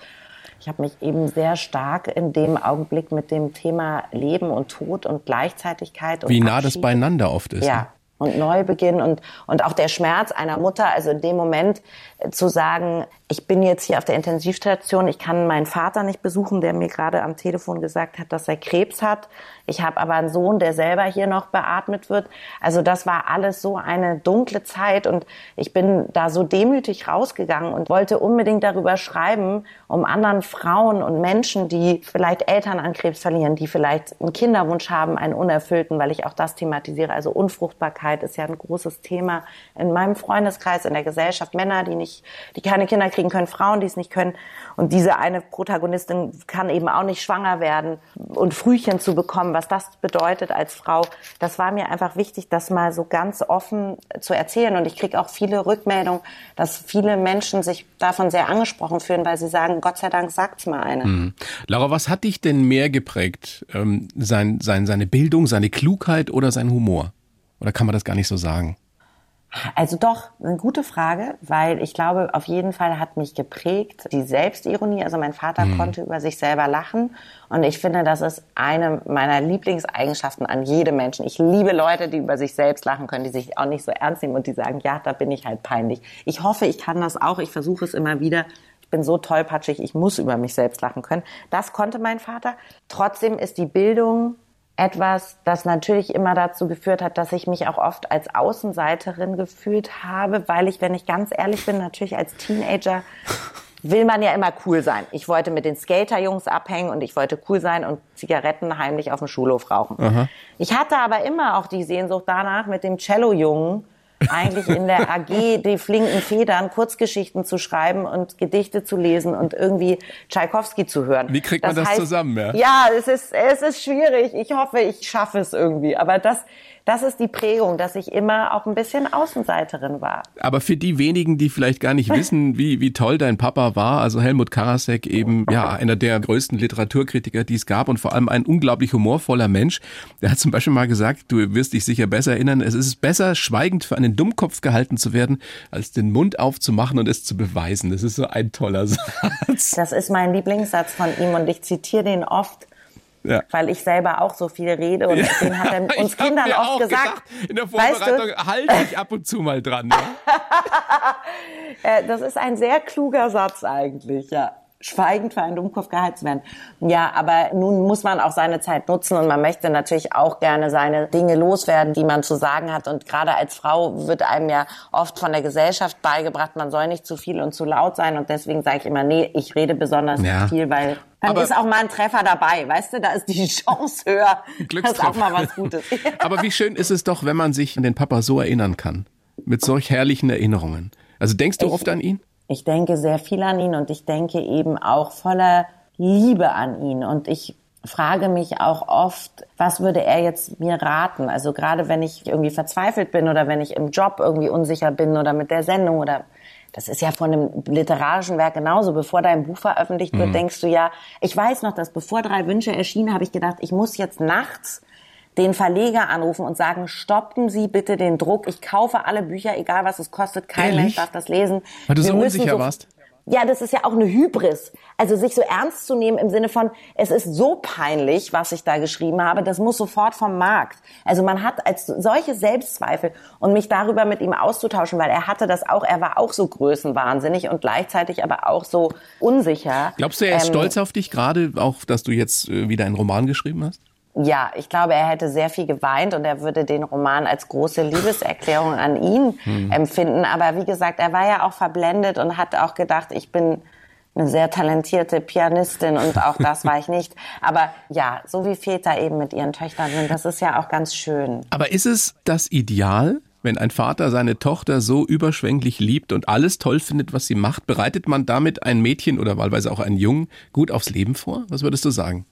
[SPEAKER 3] ich habe mich eben sehr stark in dem Augenblick mit dem Thema Leben und Tod und Gleichzeitigkeit und
[SPEAKER 2] Wie nah Abschied. das beieinander oft ist.
[SPEAKER 3] Ja. Ne? Und Neubeginn und, und auch der Schmerz einer Mutter, also in dem Moment äh, zu sagen, ich bin jetzt hier auf der Intensivstation, ich kann meinen Vater nicht besuchen, der mir gerade am Telefon gesagt hat, dass er Krebs hat. Ich habe aber einen Sohn, der selber hier noch beatmet wird. Also das war alles so eine dunkle Zeit und ich bin da so demütig rausgegangen und wollte unbedingt darüber schreiben, um anderen Frauen und Menschen, die vielleicht Eltern an Krebs verlieren, die vielleicht einen Kinderwunsch haben, einen unerfüllten, weil ich auch das thematisiere. Also Unfruchtbarkeit ist ja ein großes Thema in meinem Freundeskreis, in der Gesellschaft. Männer, die nicht, die keine Kinder kriegen können, Frauen, die es nicht können. Und diese eine Protagonistin kann eben auch nicht schwanger werden und Frühchen zu bekommen, was das bedeutet als Frau. Das war mir einfach wichtig, das mal so ganz offen zu erzählen. Und ich kriege auch viele Rückmeldungen, dass viele Menschen sich davon sehr angesprochen fühlen, weil sie sagen, Gott sei Dank sagt's mal eine. Mhm.
[SPEAKER 2] Laura, was hat dich denn mehr geprägt? Ähm, sein, sein, seine Bildung, seine Klugheit oder sein Humor? Oder kann man das gar nicht so sagen?
[SPEAKER 3] Also doch, eine gute Frage, weil ich glaube, auf jeden Fall hat mich geprägt die Selbstironie. Also mein Vater mhm. konnte über sich selber lachen und ich finde, das ist eine meiner Lieblingseigenschaften an jedem Menschen. Ich liebe Leute, die über sich selbst lachen können, die sich auch nicht so ernst nehmen und die sagen, ja, da bin ich halt peinlich. Ich hoffe, ich kann das auch. Ich versuche es immer wieder. Ich bin so tollpatschig, ich muss über mich selbst lachen können. Das konnte mein Vater. Trotzdem ist die Bildung etwas, das natürlich immer dazu geführt hat, dass ich mich auch oft als Außenseiterin gefühlt habe, weil ich, wenn ich ganz ehrlich bin, natürlich als Teenager will man ja immer cool sein. Ich wollte mit den Skaterjungs abhängen und ich wollte cool sein und Zigaretten heimlich auf dem Schulhof rauchen. Aha. Ich hatte aber immer auch die Sehnsucht danach, mit dem Cello-Jungen eigentlich in der AG die flinken Federn, Kurzgeschichten zu schreiben und Gedichte zu lesen und irgendwie Tschaikowski zu hören.
[SPEAKER 2] Wie kriegt man das, das heißt, zusammen? Ja?
[SPEAKER 3] ja, es ist, es ist schwierig. Ich hoffe, ich schaffe es irgendwie. Aber das, das ist die Prägung, dass ich immer auch ein bisschen Außenseiterin war.
[SPEAKER 2] Aber für die wenigen, die vielleicht gar nicht wissen, (laughs) wie, wie toll dein Papa war, also Helmut Karasek eben, ja, (laughs) einer der größten Literaturkritiker, die es gab und vor allem ein unglaublich humorvoller Mensch. Der hat zum Beispiel mal gesagt, du wirst dich sicher besser erinnern, es ist besser, schweigend für einen Dummkopf gehalten zu werden, als den Mund aufzumachen und es zu beweisen. Das ist so ein toller (laughs) Satz.
[SPEAKER 3] Das ist mein Lieblingssatz von ihm und ich zitiere den oft ja. Weil ich selber auch so viel rede und ja. den hat er (laughs) uns Kindern oft auch gesagt. gesagt.
[SPEAKER 2] In der Vorbereitung weißt du? halte ich ab und zu mal dran. Ja? (laughs)
[SPEAKER 3] Äh, das ist ein sehr kluger Satz eigentlich, ja schweigend für einen Dummkopf geheizt werden. Ja, aber nun muss man auch seine Zeit nutzen und man möchte natürlich auch gerne seine Dinge loswerden, die man zu sagen hat. Und gerade als Frau wird einem ja oft von der Gesellschaft beigebracht, man soll nicht zu viel und zu laut sein. Und deswegen sage ich immer, nee, ich rede besonders ja. viel, weil dann aber ist auch mal ein Treffer dabei, weißt du? Da ist die (laughs) Chance höher. Das ist auch mal was Gutes. (laughs)
[SPEAKER 2] aber wie schön ist es doch, wenn man sich an den Papa so erinnern kann. Mit solch herrlichen Erinnerungen. Also denkst du ich, oft an ihn?
[SPEAKER 3] Ich denke sehr viel an ihn und ich denke eben auch voller Liebe an ihn. Und ich frage mich auch oft, was würde er jetzt mir raten? Also gerade wenn ich irgendwie verzweifelt bin oder wenn ich im Job irgendwie unsicher bin oder mit der Sendung oder das ist ja von einem literarischen Werk genauso. Bevor dein Buch veröffentlicht wird, mhm. denkst du ja, ich weiß noch, dass bevor drei Wünsche erschienen, habe ich gedacht, ich muss jetzt nachts den Verleger anrufen und sagen, stoppen Sie bitte den Druck. Ich kaufe alle Bücher, egal was es kostet. Kein Ehrlich? Mensch darf das lesen.
[SPEAKER 2] Weil du so unsicher so, warst?
[SPEAKER 3] Ja, das ist ja auch eine Hybris. Also sich so ernst zu nehmen im Sinne von, es ist so peinlich, was ich da geschrieben habe, das muss sofort vom Markt. Also man hat als solche Selbstzweifel und mich darüber mit ihm auszutauschen, weil er hatte das auch, er war auch so größenwahnsinnig und gleichzeitig aber auch so unsicher.
[SPEAKER 2] Glaubst du, er ist ähm, stolz auf dich gerade, auch dass du jetzt äh, wieder einen Roman geschrieben hast?
[SPEAKER 3] Ja, ich glaube, er hätte sehr viel geweint und er würde den Roman als große Liebeserklärung an ihn hm. empfinden. Aber wie gesagt, er war ja auch verblendet und hat auch gedacht, ich bin eine sehr talentierte Pianistin und auch das war ich (laughs) nicht. Aber ja, so wie Väter eben mit ihren Töchtern sind, das ist ja auch ganz schön.
[SPEAKER 2] Aber ist es das Ideal? Wenn ein Vater seine Tochter so überschwänglich liebt und alles toll findet, was sie macht, bereitet man damit ein Mädchen oder wahlweise auch einen Jungen gut aufs Leben vor? Was würdest du sagen?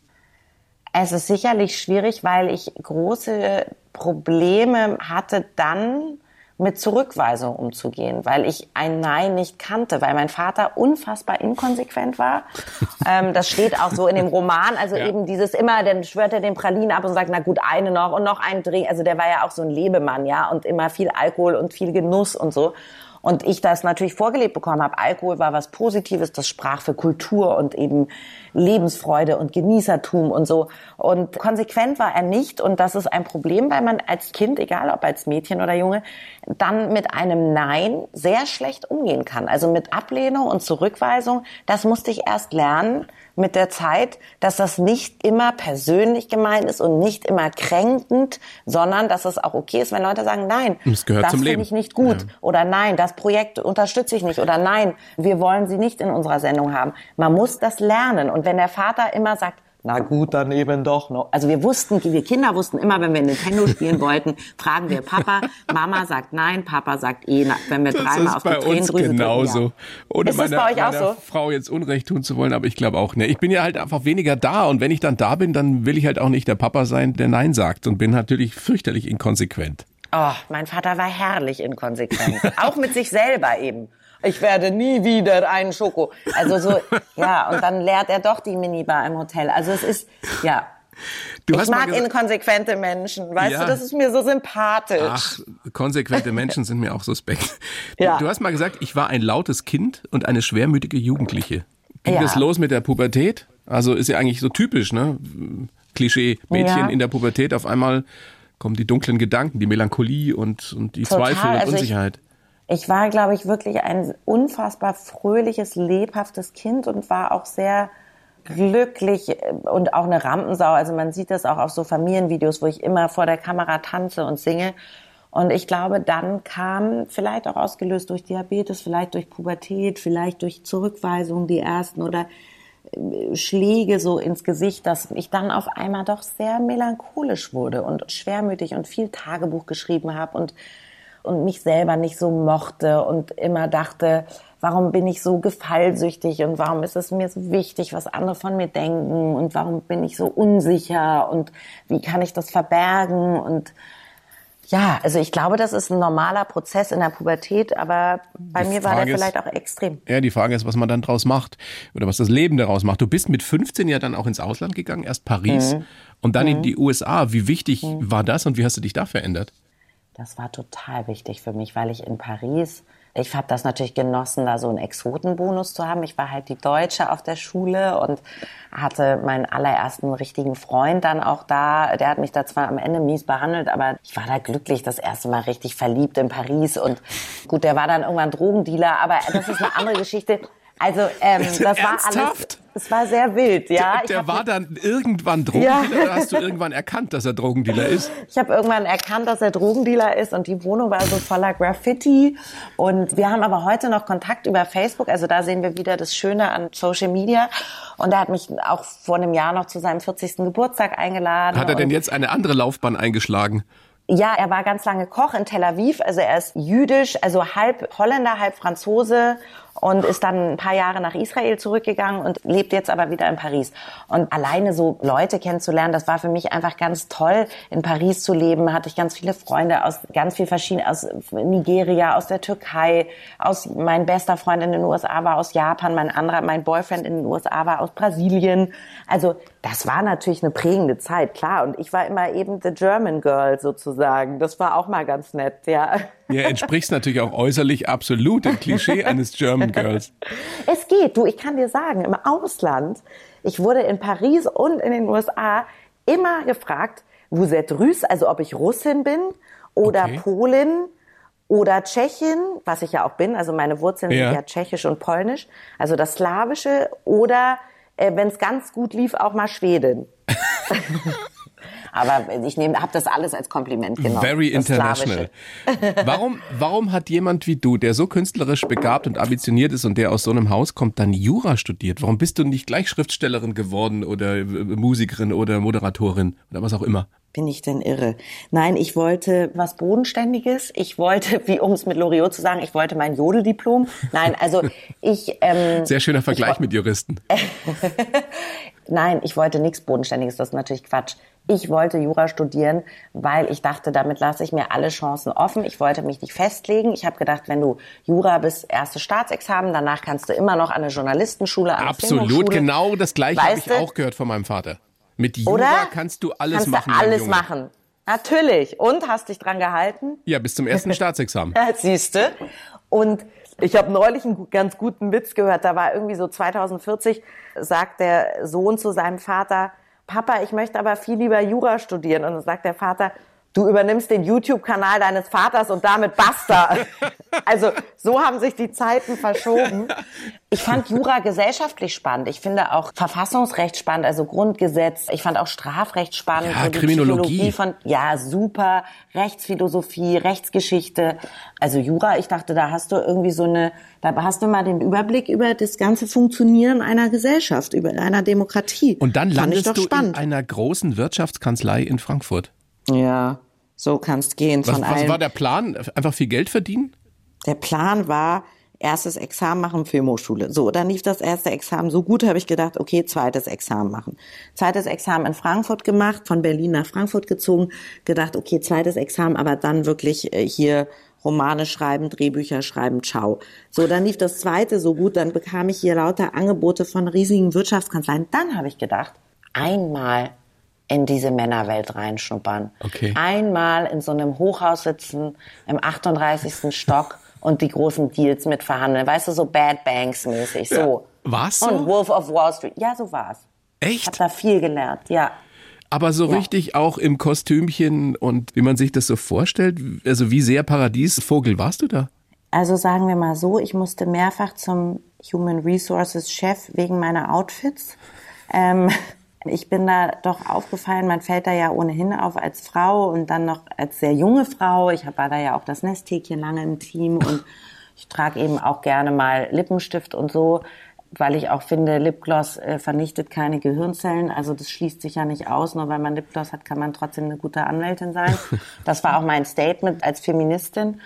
[SPEAKER 3] Es ist sicherlich schwierig, weil ich große Probleme hatte dann mit Zurückweisung umzugehen, weil ich ein Nein nicht kannte, weil mein Vater unfassbar inkonsequent war. (laughs) ähm, das steht auch so in dem Roman. Also ja. eben dieses immer, dann schwört er den Pralinen ab und sagt, na gut, eine noch und noch ein Dreh. Also der war ja auch so ein Lebemann, ja, und immer viel Alkohol und viel Genuss und so. Und ich das natürlich vorgelebt bekommen habe. Alkohol war was Positives, das sprach für Kultur und eben Lebensfreude und Genießertum und so. Und konsequent war er nicht. Und das ist ein Problem, weil man als Kind, egal ob als Mädchen oder Junge, dann mit einem Nein sehr schlecht umgehen kann. Also mit Ablehnung und Zurückweisung, das musste ich erst lernen mit der Zeit, dass das nicht immer persönlich gemeint ist und nicht immer kränkend, sondern dass es auch okay ist, wenn Leute sagen, nein, das, das finde ich nicht gut ja. oder nein, das Projekt unterstütze ich nicht oder nein, wir wollen sie nicht in unserer Sendung haben. Man muss das lernen und wenn der Vater immer sagt, na gut, dann eben doch noch. Also wir wussten, wir Kinder wussten immer, wenn wir Nintendo spielen wollten, (laughs) fragen wir Papa, Mama sagt nein, Papa sagt eh, wenn wir das dreimal auf die Tränendrüse
[SPEAKER 2] genauso.
[SPEAKER 3] Drücken,
[SPEAKER 2] ja. Ohne ist meiner, meiner so? Frau jetzt Unrecht tun zu wollen, aber ich glaube auch, ne. Ich bin ja halt einfach weniger da und wenn ich dann da bin, dann will ich halt auch nicht der Papa sein, der nein sagt und bin natürlich fürchterlich inkonsequent.
[SPEAKER 3] Oh, mein Vater war herrlich inkonsequent. auch mit sich selber eben ich werde nie wieder einen Schoko. Also so, (laughs) ja, und dann leert er doch die Minibar im Hotel. Also es ist, ja. Du ich mag inkonsequente Menschen, weißt ja. du, das ist mir so sympathisch. Ach,
[SPEAKER 2] konsequente Menschen sind mir auch suspekt. Ja. Du hast mal gesagt, ich war ein lautes Kind und eine schwermütige Jugendliche. Ging ja. das los mit der Pubertät? Also ist ja eigentlich so typisch, ne? Klischee, Mädchen ja. in der Pubertät, auf einmal kommen die dunklen Gedanken, die Melancholie und, und die Total. Zweifel und also Unsicherheit.
[SPEAKER 3] Ich, war, glaube ich, wirklich ein unfassbar fröhliches, lebhaftes Kind und war auch sehr glücklich äh, und auch eine Rampensau. Also man sieht das auch auf so Familienvideos, wo ich immer vor der Kamera tanze und singe. Und ich glaube, dann kam vielleicht auch ausgelöst durch Diabetes, vielleicht durch Pubertät, vielleicht durch Zurückweisungen, die ersten oder äh, Schläge so ins Gesicht, dass ich dann auf einmal doch sehr melancholisch wurde und schwermütig und viel Tagebuch geschrieben habe und und mich selber nicht so mochte und immer dachte, warum bin ich so gefallsüchtig und warum ist es mir so wichtig, was andere von mir denken und warum bin ich so unsicher und wie kann ich das verbergen und ja, also ich glaube, das ist ein normaler Prozess in der Pubertät, aber bei die mir war der vielleicht auch extrem.
[SPEAKER 2] Ja, die Frage ist, was man dann draus macht oder was das Leben daraus macht. Du bist mit 15 ja dann auch ins Ausland gegangen, erst Paris mhm. und dann mhm. in die USA. Wie wichtig mhm. war das und wie hast du dich da verändert?
[SPEAKER 3] Das war total wichtig für mich, weil ich in Paris, ich habe das natürlich genossen, da so einen Exotenbonus zu haben. Ich war halt die Deutsche auf der Schule und hatte meinen allerersten richtigen Freund dann auch da. Der hat mich da zwar am Ende mies behandelt, aber ich war da glücklich, das erste Mal richtig verliebt in Paris. Und gut, der war dann irgendwann Drogendealer, aber das ist eine andere Geschichte. Also ähm, (laughs) das war alles. Es war sehr wild, ja.
[SPEAKER 2] Der, der war dann irgendwann Drogendealer. Ja. Hast du irgendwann erkannt, dass er Drogendealer ist? (laughs)
[SPEAKER 3] Ich habe irgendwann erkannt, dass er Drogendealer ist und die Wohnung war so voller Graffiti. Und wir haben aber heute noch Kontakt über Facebook. Also da sehen wir wieder das Schöne an Social Media. Und er hat mich auch vor einem Jahr noch zu seinem 40. Geburtstag eingeladen.
[SPEAKER 2] Hat er denn jetzt eine andere Laufbahn eingeschlagen?
[SPEAKER 3] Ja, er war ganz lange Koch in Tel Aviv. Also er ist jüdisch, also halb Holländer, halb Franzose und ist dann ein paar Jahre nach Israel zurückgegangen und lebt jetzt aber wieder in Paris. Und alleine so Leute kennenzulernen, das war für mich einfach ganz toll, in Paris zu leben. Hatte ich ganz viele Freunde aus ganz viel verschiedenen, aus Nigeria, aus der Türkei, aus mein bester Freund in den USA war aus Japan, mein anderer, mein Boyfriend in den USA war aus Brasilien. Also das war natürlich eine prägende Zeit, klar. Und ich war immer eben the German Girl sozusagen. Das war auch mal ganz nett, ja.
[SPEAKER 2] Ja, entsprichst natürlich auch äußerlich absolut dem Klischee eines German Girls.
[SPEAKER 3] Es geht, du, ich kann dir sagen, im Ausland, ich wurde in Paris und in den USA immer gefragt, vous êtes russe, also ob ich Russin bin oder okay. Polin oder Tschechin, was ich ja auch bin, also meine Wurzeln ja. sind ja tschechisch und polnisch, also das Slawische oder äh, wenn es ganz gut lief, auch mal Schwedin. (laughs) Aber ich nehme, habe das alles als Kompliment genommen.
[SPEAKER 2] Very international. (laughs) warum, warum hat jemand wie du, der so künstlerisch begabt und ambitioniert ist und der aus so einem Haus kommt, dann Jura studiert? Warum bist du nicht gleich Schriftstellerin geworden oder äh, Musikerin oder Moderatorin oder was auch immer?
[SPEAKER 3] Bin ich denn irre? Nein, ich wollte was Bodenständiges. Ich wollte, (laughs) wie um es mit Loriot zu sagen, ich wollte mein Jodeldiplom. Nein, also ich.
[SPEAKER 2] Ähm, Sehr schöner Vergleich ich, mit Juristen. (laughs)
[SPEAKER 3] nein, ich wollte nichts Bodenständiges, das ist natürlich Quatsch. Ich wollte Jura studieren, weil ich dachte, damit lasse ich mir alle Chancen offen. Ich wollte mich nicht festlegen. Ich habe gedacht, wenn du Jura bis erste Staatsexamen, danach kannst du immer noch an eine Journalistenschule, an
[SPEAKER 2] Absolut, genau das gleiche habe ich auch gehört von meinem Vater. Mit Jura Oder? kannst du alles kannst machen.
[SPEAKER 3] Du alles machen. Natürlich. Und hast dich dran gehalten?
[SPEAKER 2] Ja, bis zum ersten (laughs) Staatsexamen.
[SPEAKER 3] ja, siehste. Und ich habe neulich einen ganz guten Witz gehört. Da war irgendwie so 2040, sagt der Sohn zu seinem Vater, Papa, ich möchte aber viel lieber Jura studieren. Und dann sagt der Vater, du übernimmst den YouTube-Kanal deines Vaters und damit basta. (laughs) Also so haben sich die Zeiten verschoben. Ich fand Jura gesellschaftlich spannend. Ich finde auch Verfassungsrecht spannend, also Grundgesetz. Ich fand auch Strafrecht spannend.
[SPEAKER 2] Ja, so Kriminologie.
[SPEAKER 3] Von, ja, super. Rechtsphilosophie, Rechtsgeschichte. Also Jura, ich dachte, da hast du irgendwie so eine, da hast du mal den Überblick über das ganze Funktionieren einer Gesellschaft, über einer Demokratie.
[SPEAKER 2] Und dann landest du spannend. in einer großen Wirtschaftskanzlei in Frankfurt.
[SPEAKER 3] Ja. So kannst gehen
[SPEAKER 2] von was, was war der Plan? Einfach viel Geld verdienen?
[SPEAKER 3] Der Plan war, erstes Examen machen, Filmhochschule. So, dann lief das erste Examen so gut, habe ich gedacht, okay, zweites Examen machen. Zweites Examen in Frankfurt gemacht, von Berlin nach Frankfurt gezogen, gedacht, okay, zweites Examen, aber dann wirklich äh, hier Romane schreiben, Drehbücher schreiben, ciao. So, dann lief das zweite so gut, dann bekam ich hier lauter Angebote von riesigen Wirtschaftskanzleien. Dann habe ich gedacht, einmal in diese Männerwelt reinschnuppern.
[SPEAKER 2] Okay.
[SPEAKER 3] Einmal in so einem Hochhaus sitzen, im 38. Stock und die großen Deals mit verhandeln. Weißt du, so Bad Banks mäßig, so.
[SPEAKER 2] Ja. War's so?
[SPEAKER 3] Und Wolf of Wall Street. Ja, so war's.
[SPEAKER 2] Echt?
[SPEAKER 3] Ich hab da viel gelernt, ja.
[SPEAKER 2] Aber so ja. richtig auch im Kostümchen und wie man sich das so vorstellt, also wie sehr Paradiesvogel warst du da?
[SPEAKER 3] Also sagen wir mal so, ich musste mehrfach zum Human Resources Chef wegen meiner Outfits. Ähm, ich bin da doch aufgefallen, man fällt da ja ohnehin auf als Frau und dann noch als sehr junge Frau. Ich war da ja auch das Nesthäkchen lange im Team und ich trage eben auch gerne mal Lippenstift und so, weil ich auch finde, Lipgloss äh, vernichtet keine Gehirnzellen. Also das schließt sich ja nicht aus. Nur weil man Lipgloss hat, kann man trotzdem eine gute Anwältin sein. (laughs) Das war auch mein Statement als Feministin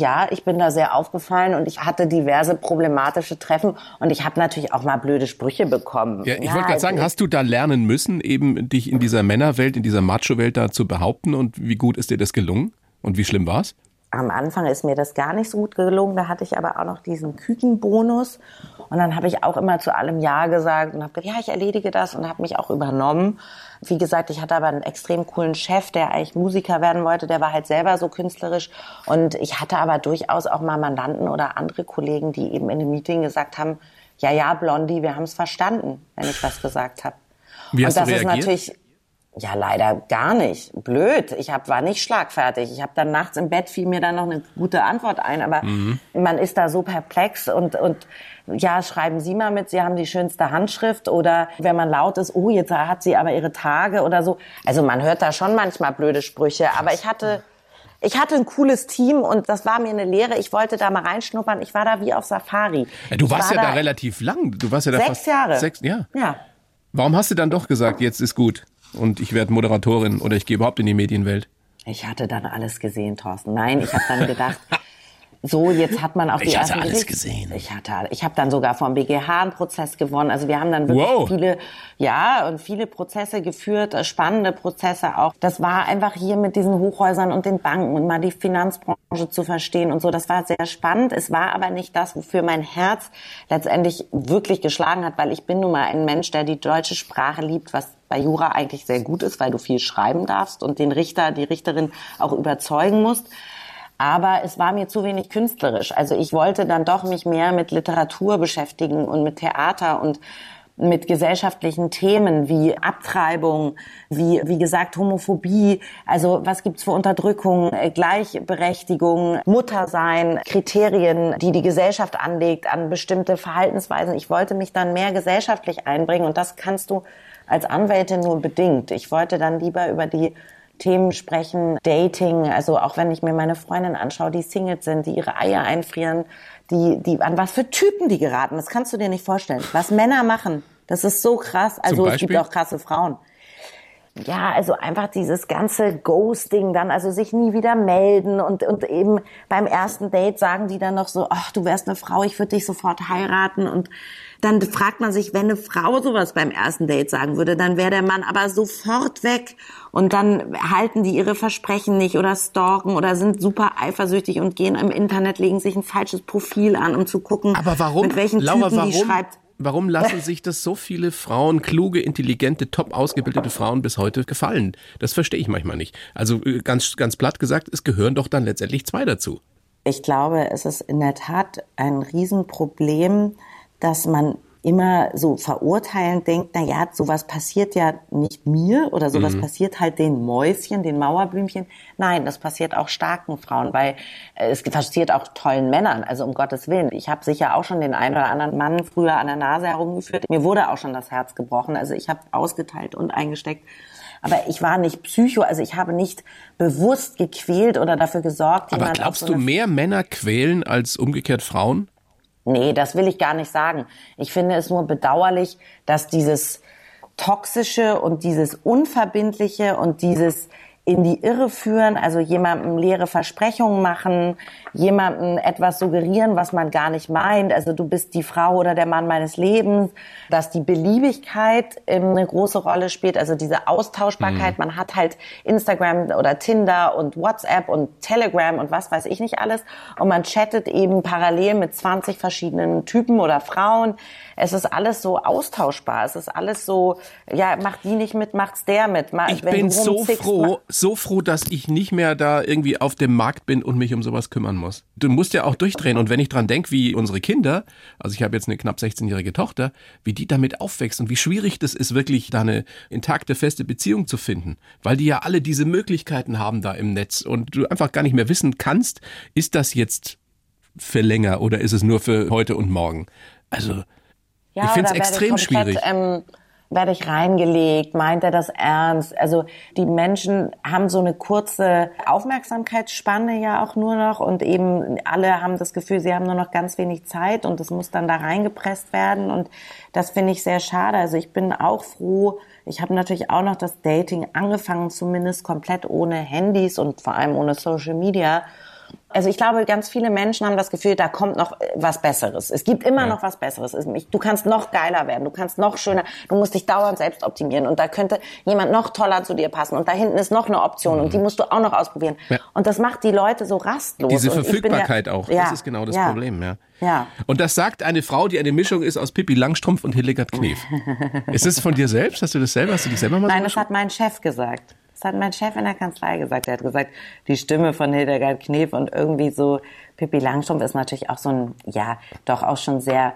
[SPEAKER 3] ja, ich bin da sehr aufgefallen und ich hatte diverse problematische Treffen und ich habe natürlich auch mal blöde Sprüche bekommen.
[SPEAKER 2] Ja, ich ja, wollte gerade sagen, hast du da lernen müssen, eben dich in dieser Männerwelt, in dieser Macho-Welt da zu behaupten und wie gut ist dir das gelungen und wie schlimm war's?
[SPEAKER 3] Am Anfang ist mir das gar nicht so gut gelungen, da hatte ich aber auch noch diesen Kükenbonus und dann habe ich auch immer zu allem Ja gesagt und habe gesagt, ja, ich erledige das und habe mich auch übernommen. Wie gesagt, ich hatte aber einen extrem coolen Chef, der eigentlich Musiker werden wollte, der war halt selber so künstlerisch. Und ich hatte aber durchaus auch mal Mandanten oder andere Kollegen, die eben in einem Meeting gesagt haben, ja, ja, Blondie, wir haben es verstanden, wenn ich was gesagt habe.
[SPEAKER 2] Wie hast und das du reagiert? ist natürlich
[SPEAKER 3] ja, leider gar nicht. Blöd. Ich hab, war nicht schlagfertig. Ich habe dann nachts im Bett fiel mir dann noch eine gute Antwort ein, aber mhm. man ist da so perplex und und ja, schreiben Sie mal mit, Sie haben die schönste Handschrift oder wenn man laut ist, oh, jetzt hat sie aber ihre Tage oder so. Also man hört da schon manchmal blöde Sprüche, aber ich hatte ich hatte ein cooles Team und das war mir eine Lehre. Ich wollte da mal reinschnuppern. Ich war da wie auf Safari.
[SPEAKER 2] Du warst war ja da, da relativ lang. Du warst ja da
[SPEAKER 3] sechs
[SPEAKER 2] fast
[SPEAKER 3] Jahre.
[SPEAKER 2] Sechs, ja.
[SPEAKER 3] Ja.
[SPEAKER 2] Warum hast du dann doch gesagt, jetzt ist gut und ich werde Moderatorin oder ich gehe überhaupt in die Medienwelt?
[SPEAKER 3] Ich hatte dann alles gesehen, Thorsten. Nein, ich habe dann gedacht, (laughs) so, jetzt hat man auch
[SPEAKER 2] die
[SPEAKER 3] ich
[SPEAKER 2] hatte alles gesehen.
[SPEAKER 3] Ich hatte, ich habe dann sogar vom BGH einen Prozess gewonnen. Also wir haben dann wirklich wow. viele, ja, und viele Prozesse geführt, äh, spannende Prozesse auch. Das war einfach hier mit diesen Hochhäusern und den Banken und mal die Finanzbranche zu verstehen und so. Das war sehr spannend. Es war aber nicht das, wofür mein Herz letztendlich wirklich geschlagen hat, weil ich bin nun mal ein Mensch, der die deutsche Sprache liebt, was bei Jura eigentlich sehr gut ist, weil du viel schreiben darfst und den Richter, die Richterin auch überzeugen musst aber es war mir zu wenig künstlerisch. Also ich wollte dann doch mich mehr mit Literatur beschäftigen und mit Theater und mit gesellschaftlichen Themen wie Abtreibung, wie, wie gesagt, Homophobie, also was gibt's für Unterdrückung, äh, Gleichberechtigung, Muttersein, Kriterien, die die Gesellschaft anlegt an bestimmte Verhaltensweisen. Ich wollte mich dann mehr gesellschaftlich einbringen und das kannst du als Anwältin nur bedingt. Ich wollte dann lieber über die Themen sprechen, Dating, also auch wenn ich mir meine Freundin anschaue, die Singles sind, die ihre Eier einfrieren, die, die, an was für Typen die geraten, das kannst du dir nicht vorstellen. Was Männer machen, das ist so krass. Also es gibt auch krasse Frauen. Ja, also einfach dieses ganze Ghosting dann, also sich nie wieder melden und, und eben beim ersten Date sagen die dann noch so, ach, du wärst eine Frau, ich würde dich sofort heiraten und dann fragt man sich, wenn eine Frau sowas beim ersten Date sagen würde, dann wäre der Mann aber sofort weg und dann halten die ihre Versprechen nicht oder stalken oder sind super eifersüchtig und gehen im Internet, legen sich ein falsches Profil an, um zu gucken,
[SPEAKER 2] aber warum,
[SPEAKER 3] mit welchen
[SPEAKER 2] Laura,
[SPEAKER 3] Typen
[SPEAKER 2] warum?
[SPEAKER 3] die schreibt.
[SPEAKER 2] Warum lassen sich das so viele Frauen, kluge, intelligente, top ausgebildete Frauen bis heute gefallen? Das verstehe ich manchmal nicht. Also äh, ganz, ganz platt gesagt, es gehören doch dann letztendlich zwei dazu.
[SPEAKER 3] Ich glaube, es ist in der Tat ein Riesenproblem, dass man immer so verurteilend denkt, na ja, sowas passiert ja nicht mir oder sowas mhm. passiert halt den Mäuschen, den Mauerblümchen. Nein, das passiert auch starken Frauen, weil äh, es passiert auch tollen Männern, also um Gottes Willen. Ich habe sicher auch schon den einen oder anderen Mann früher an der Nase herumgeführt. Mir wurde auch schon das Herz gebrochen, also ich habe ausgeteilt und eingesteckt. Aber ich war nicht psycho, also ich habe nicht bewusst gequält oder dafür gesorgt.
[SPEAKER 2] Aber glaubst so du, mehr Männer quälen als umgekehrt Frauen?
[SPEAKER 3] Nee, das will ich gar nicht sagen. Ich finde es nur bedauerlich, dass dieses toxische und dieses unverbindliche und dieses in die Irre führen, also jemandem leere Versprechungen machen, jemandem etwas suggerieren, was man gar nicht meint. Also du bist die Frau oder der Mann meines Lebens, dass die Beliebigkeit eine große Rolle spielt, also diese Austauschbarkeit. Mhm. Man hat halt Instagram oder Tinder und WhatsApp und Telegram und was weiß ich nicht alles und man chattet eben parallel mit 20 verschiedenen Typen oder Frauen. Es ist alles so austauschbar. Es ist alles so, ja, macht die nicht mit, macht's der mit.
[SPEAKER 2] Ich Wenn bin so froh, so froh, dass ich nicht mehr da irgendwie auf dem Markt bin und mich um sowas kümmern muss. Du musst ja auch durchdrehen. Und wenn ich dran denke, wie unsere Kinder, also ich habe jetzt eine knapp 16-jährige Tochter, wie die damit aufwächst und wie schwierig das ist, wirklich da eine intakte, feste Beziehung zu finden. Weil die ja alle diese Möglichkeiten haben da im Netz und du einfach gar nicht mehr wissen kannst, ist das jetzt für länger oder ist es nur für heute und morgen? Also, ja, ich finde es extrem komplett, schwierig. Ähm
[SPEAKER 3] werde ich reingelegt? Meint er das ernst? Also die Menschen haben so eine kurze Aufmerksamkeitsspanne ja auch nur noch und eben alle haben das Gefühl, sie haben nur noch ganz wenig Zeit und es muss dann da reingepresst werden und das finde ich sehr schade. Also ich bin auch froh. Ich habe natürlich auch noch das Dating angefangen, zumindest komplett ohne Handys und vor allem ohne Social Media. Also ich glaube, ganz viele Menschen haben das Gefühl, da kommt noch äh, was Besseres. Es gibt immer ja. noch was Besseres. Du kannst noch geiler werden, du kannst noch schöner, du musst dich dauernd selbst optimieren und da könnte jemand noch toller zu dir passen und da hinten ist noch eine Option mhm. und die mhm. musst du auch noch ausprobieren. Ja. Und das macht die Leute so rastlos.
[SPEAKER 2] Diese Verfügbarkeit ja, auch, das ist genau das Problem, ja. Ja. Und das sagt eine Frau, die eine Mischung ist aus Pippi Langstrumpf und Hildegard Knef. (laughs) ist es von dir selbst? Hast du das selber? Hast du dich selber mal
[SPEAKER 3] Nein, so das hat mein Chef gesagt. Das hat mein Chef in der Kanzlei gesagt. Er hat gesagt, die Stimme von Hildegard Knef und irgendwie so Pippi Langstrumpf ist natürlich auch so ein, ja, doch auch schon sehr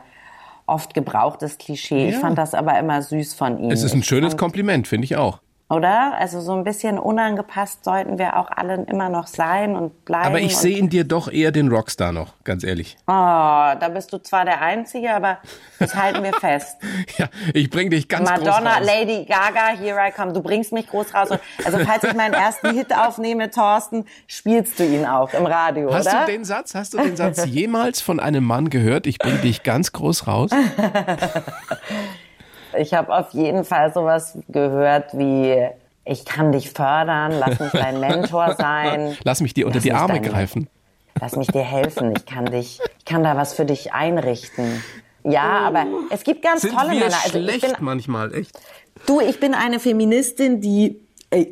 [SPEAKER 3] oft gebrauchtes Klischee. Ja. Ich fand das aber immer süß von ihm.
[SPEAKER 2] Es ist ein schönes Kompliment, finde ich auch.
[SPEAKER 3] Oder? Also so ein bisschen unangepasst sollten wir auch alle immer noch sein und bleiben.
[SPEAKER 2] Aber ich sehe in dir doch eher den Rockstar noch, ganz ehrlich.
[SPEAKER 3] Oh, da bist du zwar der Einzige, aber das halten wir fest. (laughs)
[SPEAKER 2] ja, ich bring dich ganz
[SPEAKER 3] Madonna,
[SPEAKER 2] groß raus.
[SPEAKER 3] Madonna, Lady Gaga, Here I Come. Du bringst mich groß raus. Also falls ich meinen ersten Hit aufnehme, Thorsten, spielst du ihn auch im Radio,
[SPEAKER 2] Hast
[SPEAKER 3] oder?
[SPEAKER 2] du den Satz, hast du den Satz jemals von einem Mann gehört? Ich bring dich ganz groß raus. (laughs)
[SPEAKER 3] Ich habe auf jeden Fall sowas gehört wie ich kann dich fördern, lass mich dein (laughs) Mentor sein.
[SPEAKER 2] Lass mich dir unter die Arme dein, greifen.
[SPEAKER 3] Lass mich dir helfen. Ich kann dich, ich kann da was für dich einrichten. Ja, oh, aber es gibt ganz
[SPEAKER 2] sind
[SPEAKER 3] tolle
[SPEAKER 2] wir
[SPEAKER 3] Männer.
[SPEAKER 2] Also schlecht bin, manchmal, echt.
[SPEAKER 3] Du, ich bin eine Feministin, die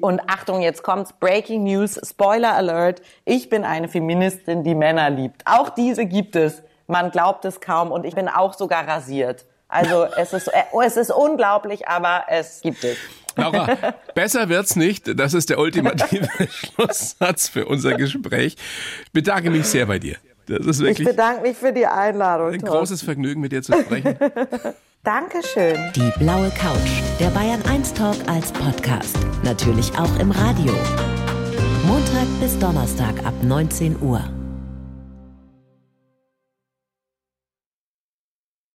[SPEAKER 3] und Achtung, jetzt kommt's Breaking News, Spoiler Alert. Ich bin eine Feministin, die Männer liebt. Auch diese gibt es. Man glaubt es kaum und ich bin auch sogar rasiert. Also es ist, äh, es ist unglaublich, aber es gibt es.
[SPEAKER 2] Laura, (laughs) besser wird's nicht. Das ist der ultimative (laughs) Schlusssatz für unser Gespräch. Ich bedanke mich sehr bei dir. Das ist wirklich
[SPEAKER 3] ich bedanke mich für die Einladung.
[SPEAKER 2] Ein großes Vergnügen, mit dir zu sprechen. (laughs)
[SPEAKER 3] Dankeschön.
[SPEAKER 1] Die blaue Couch, der Bayern 1 Talk als Podcast. Natürlich auch im Radio. Montag bis Donnerstag ab 19 Uhr.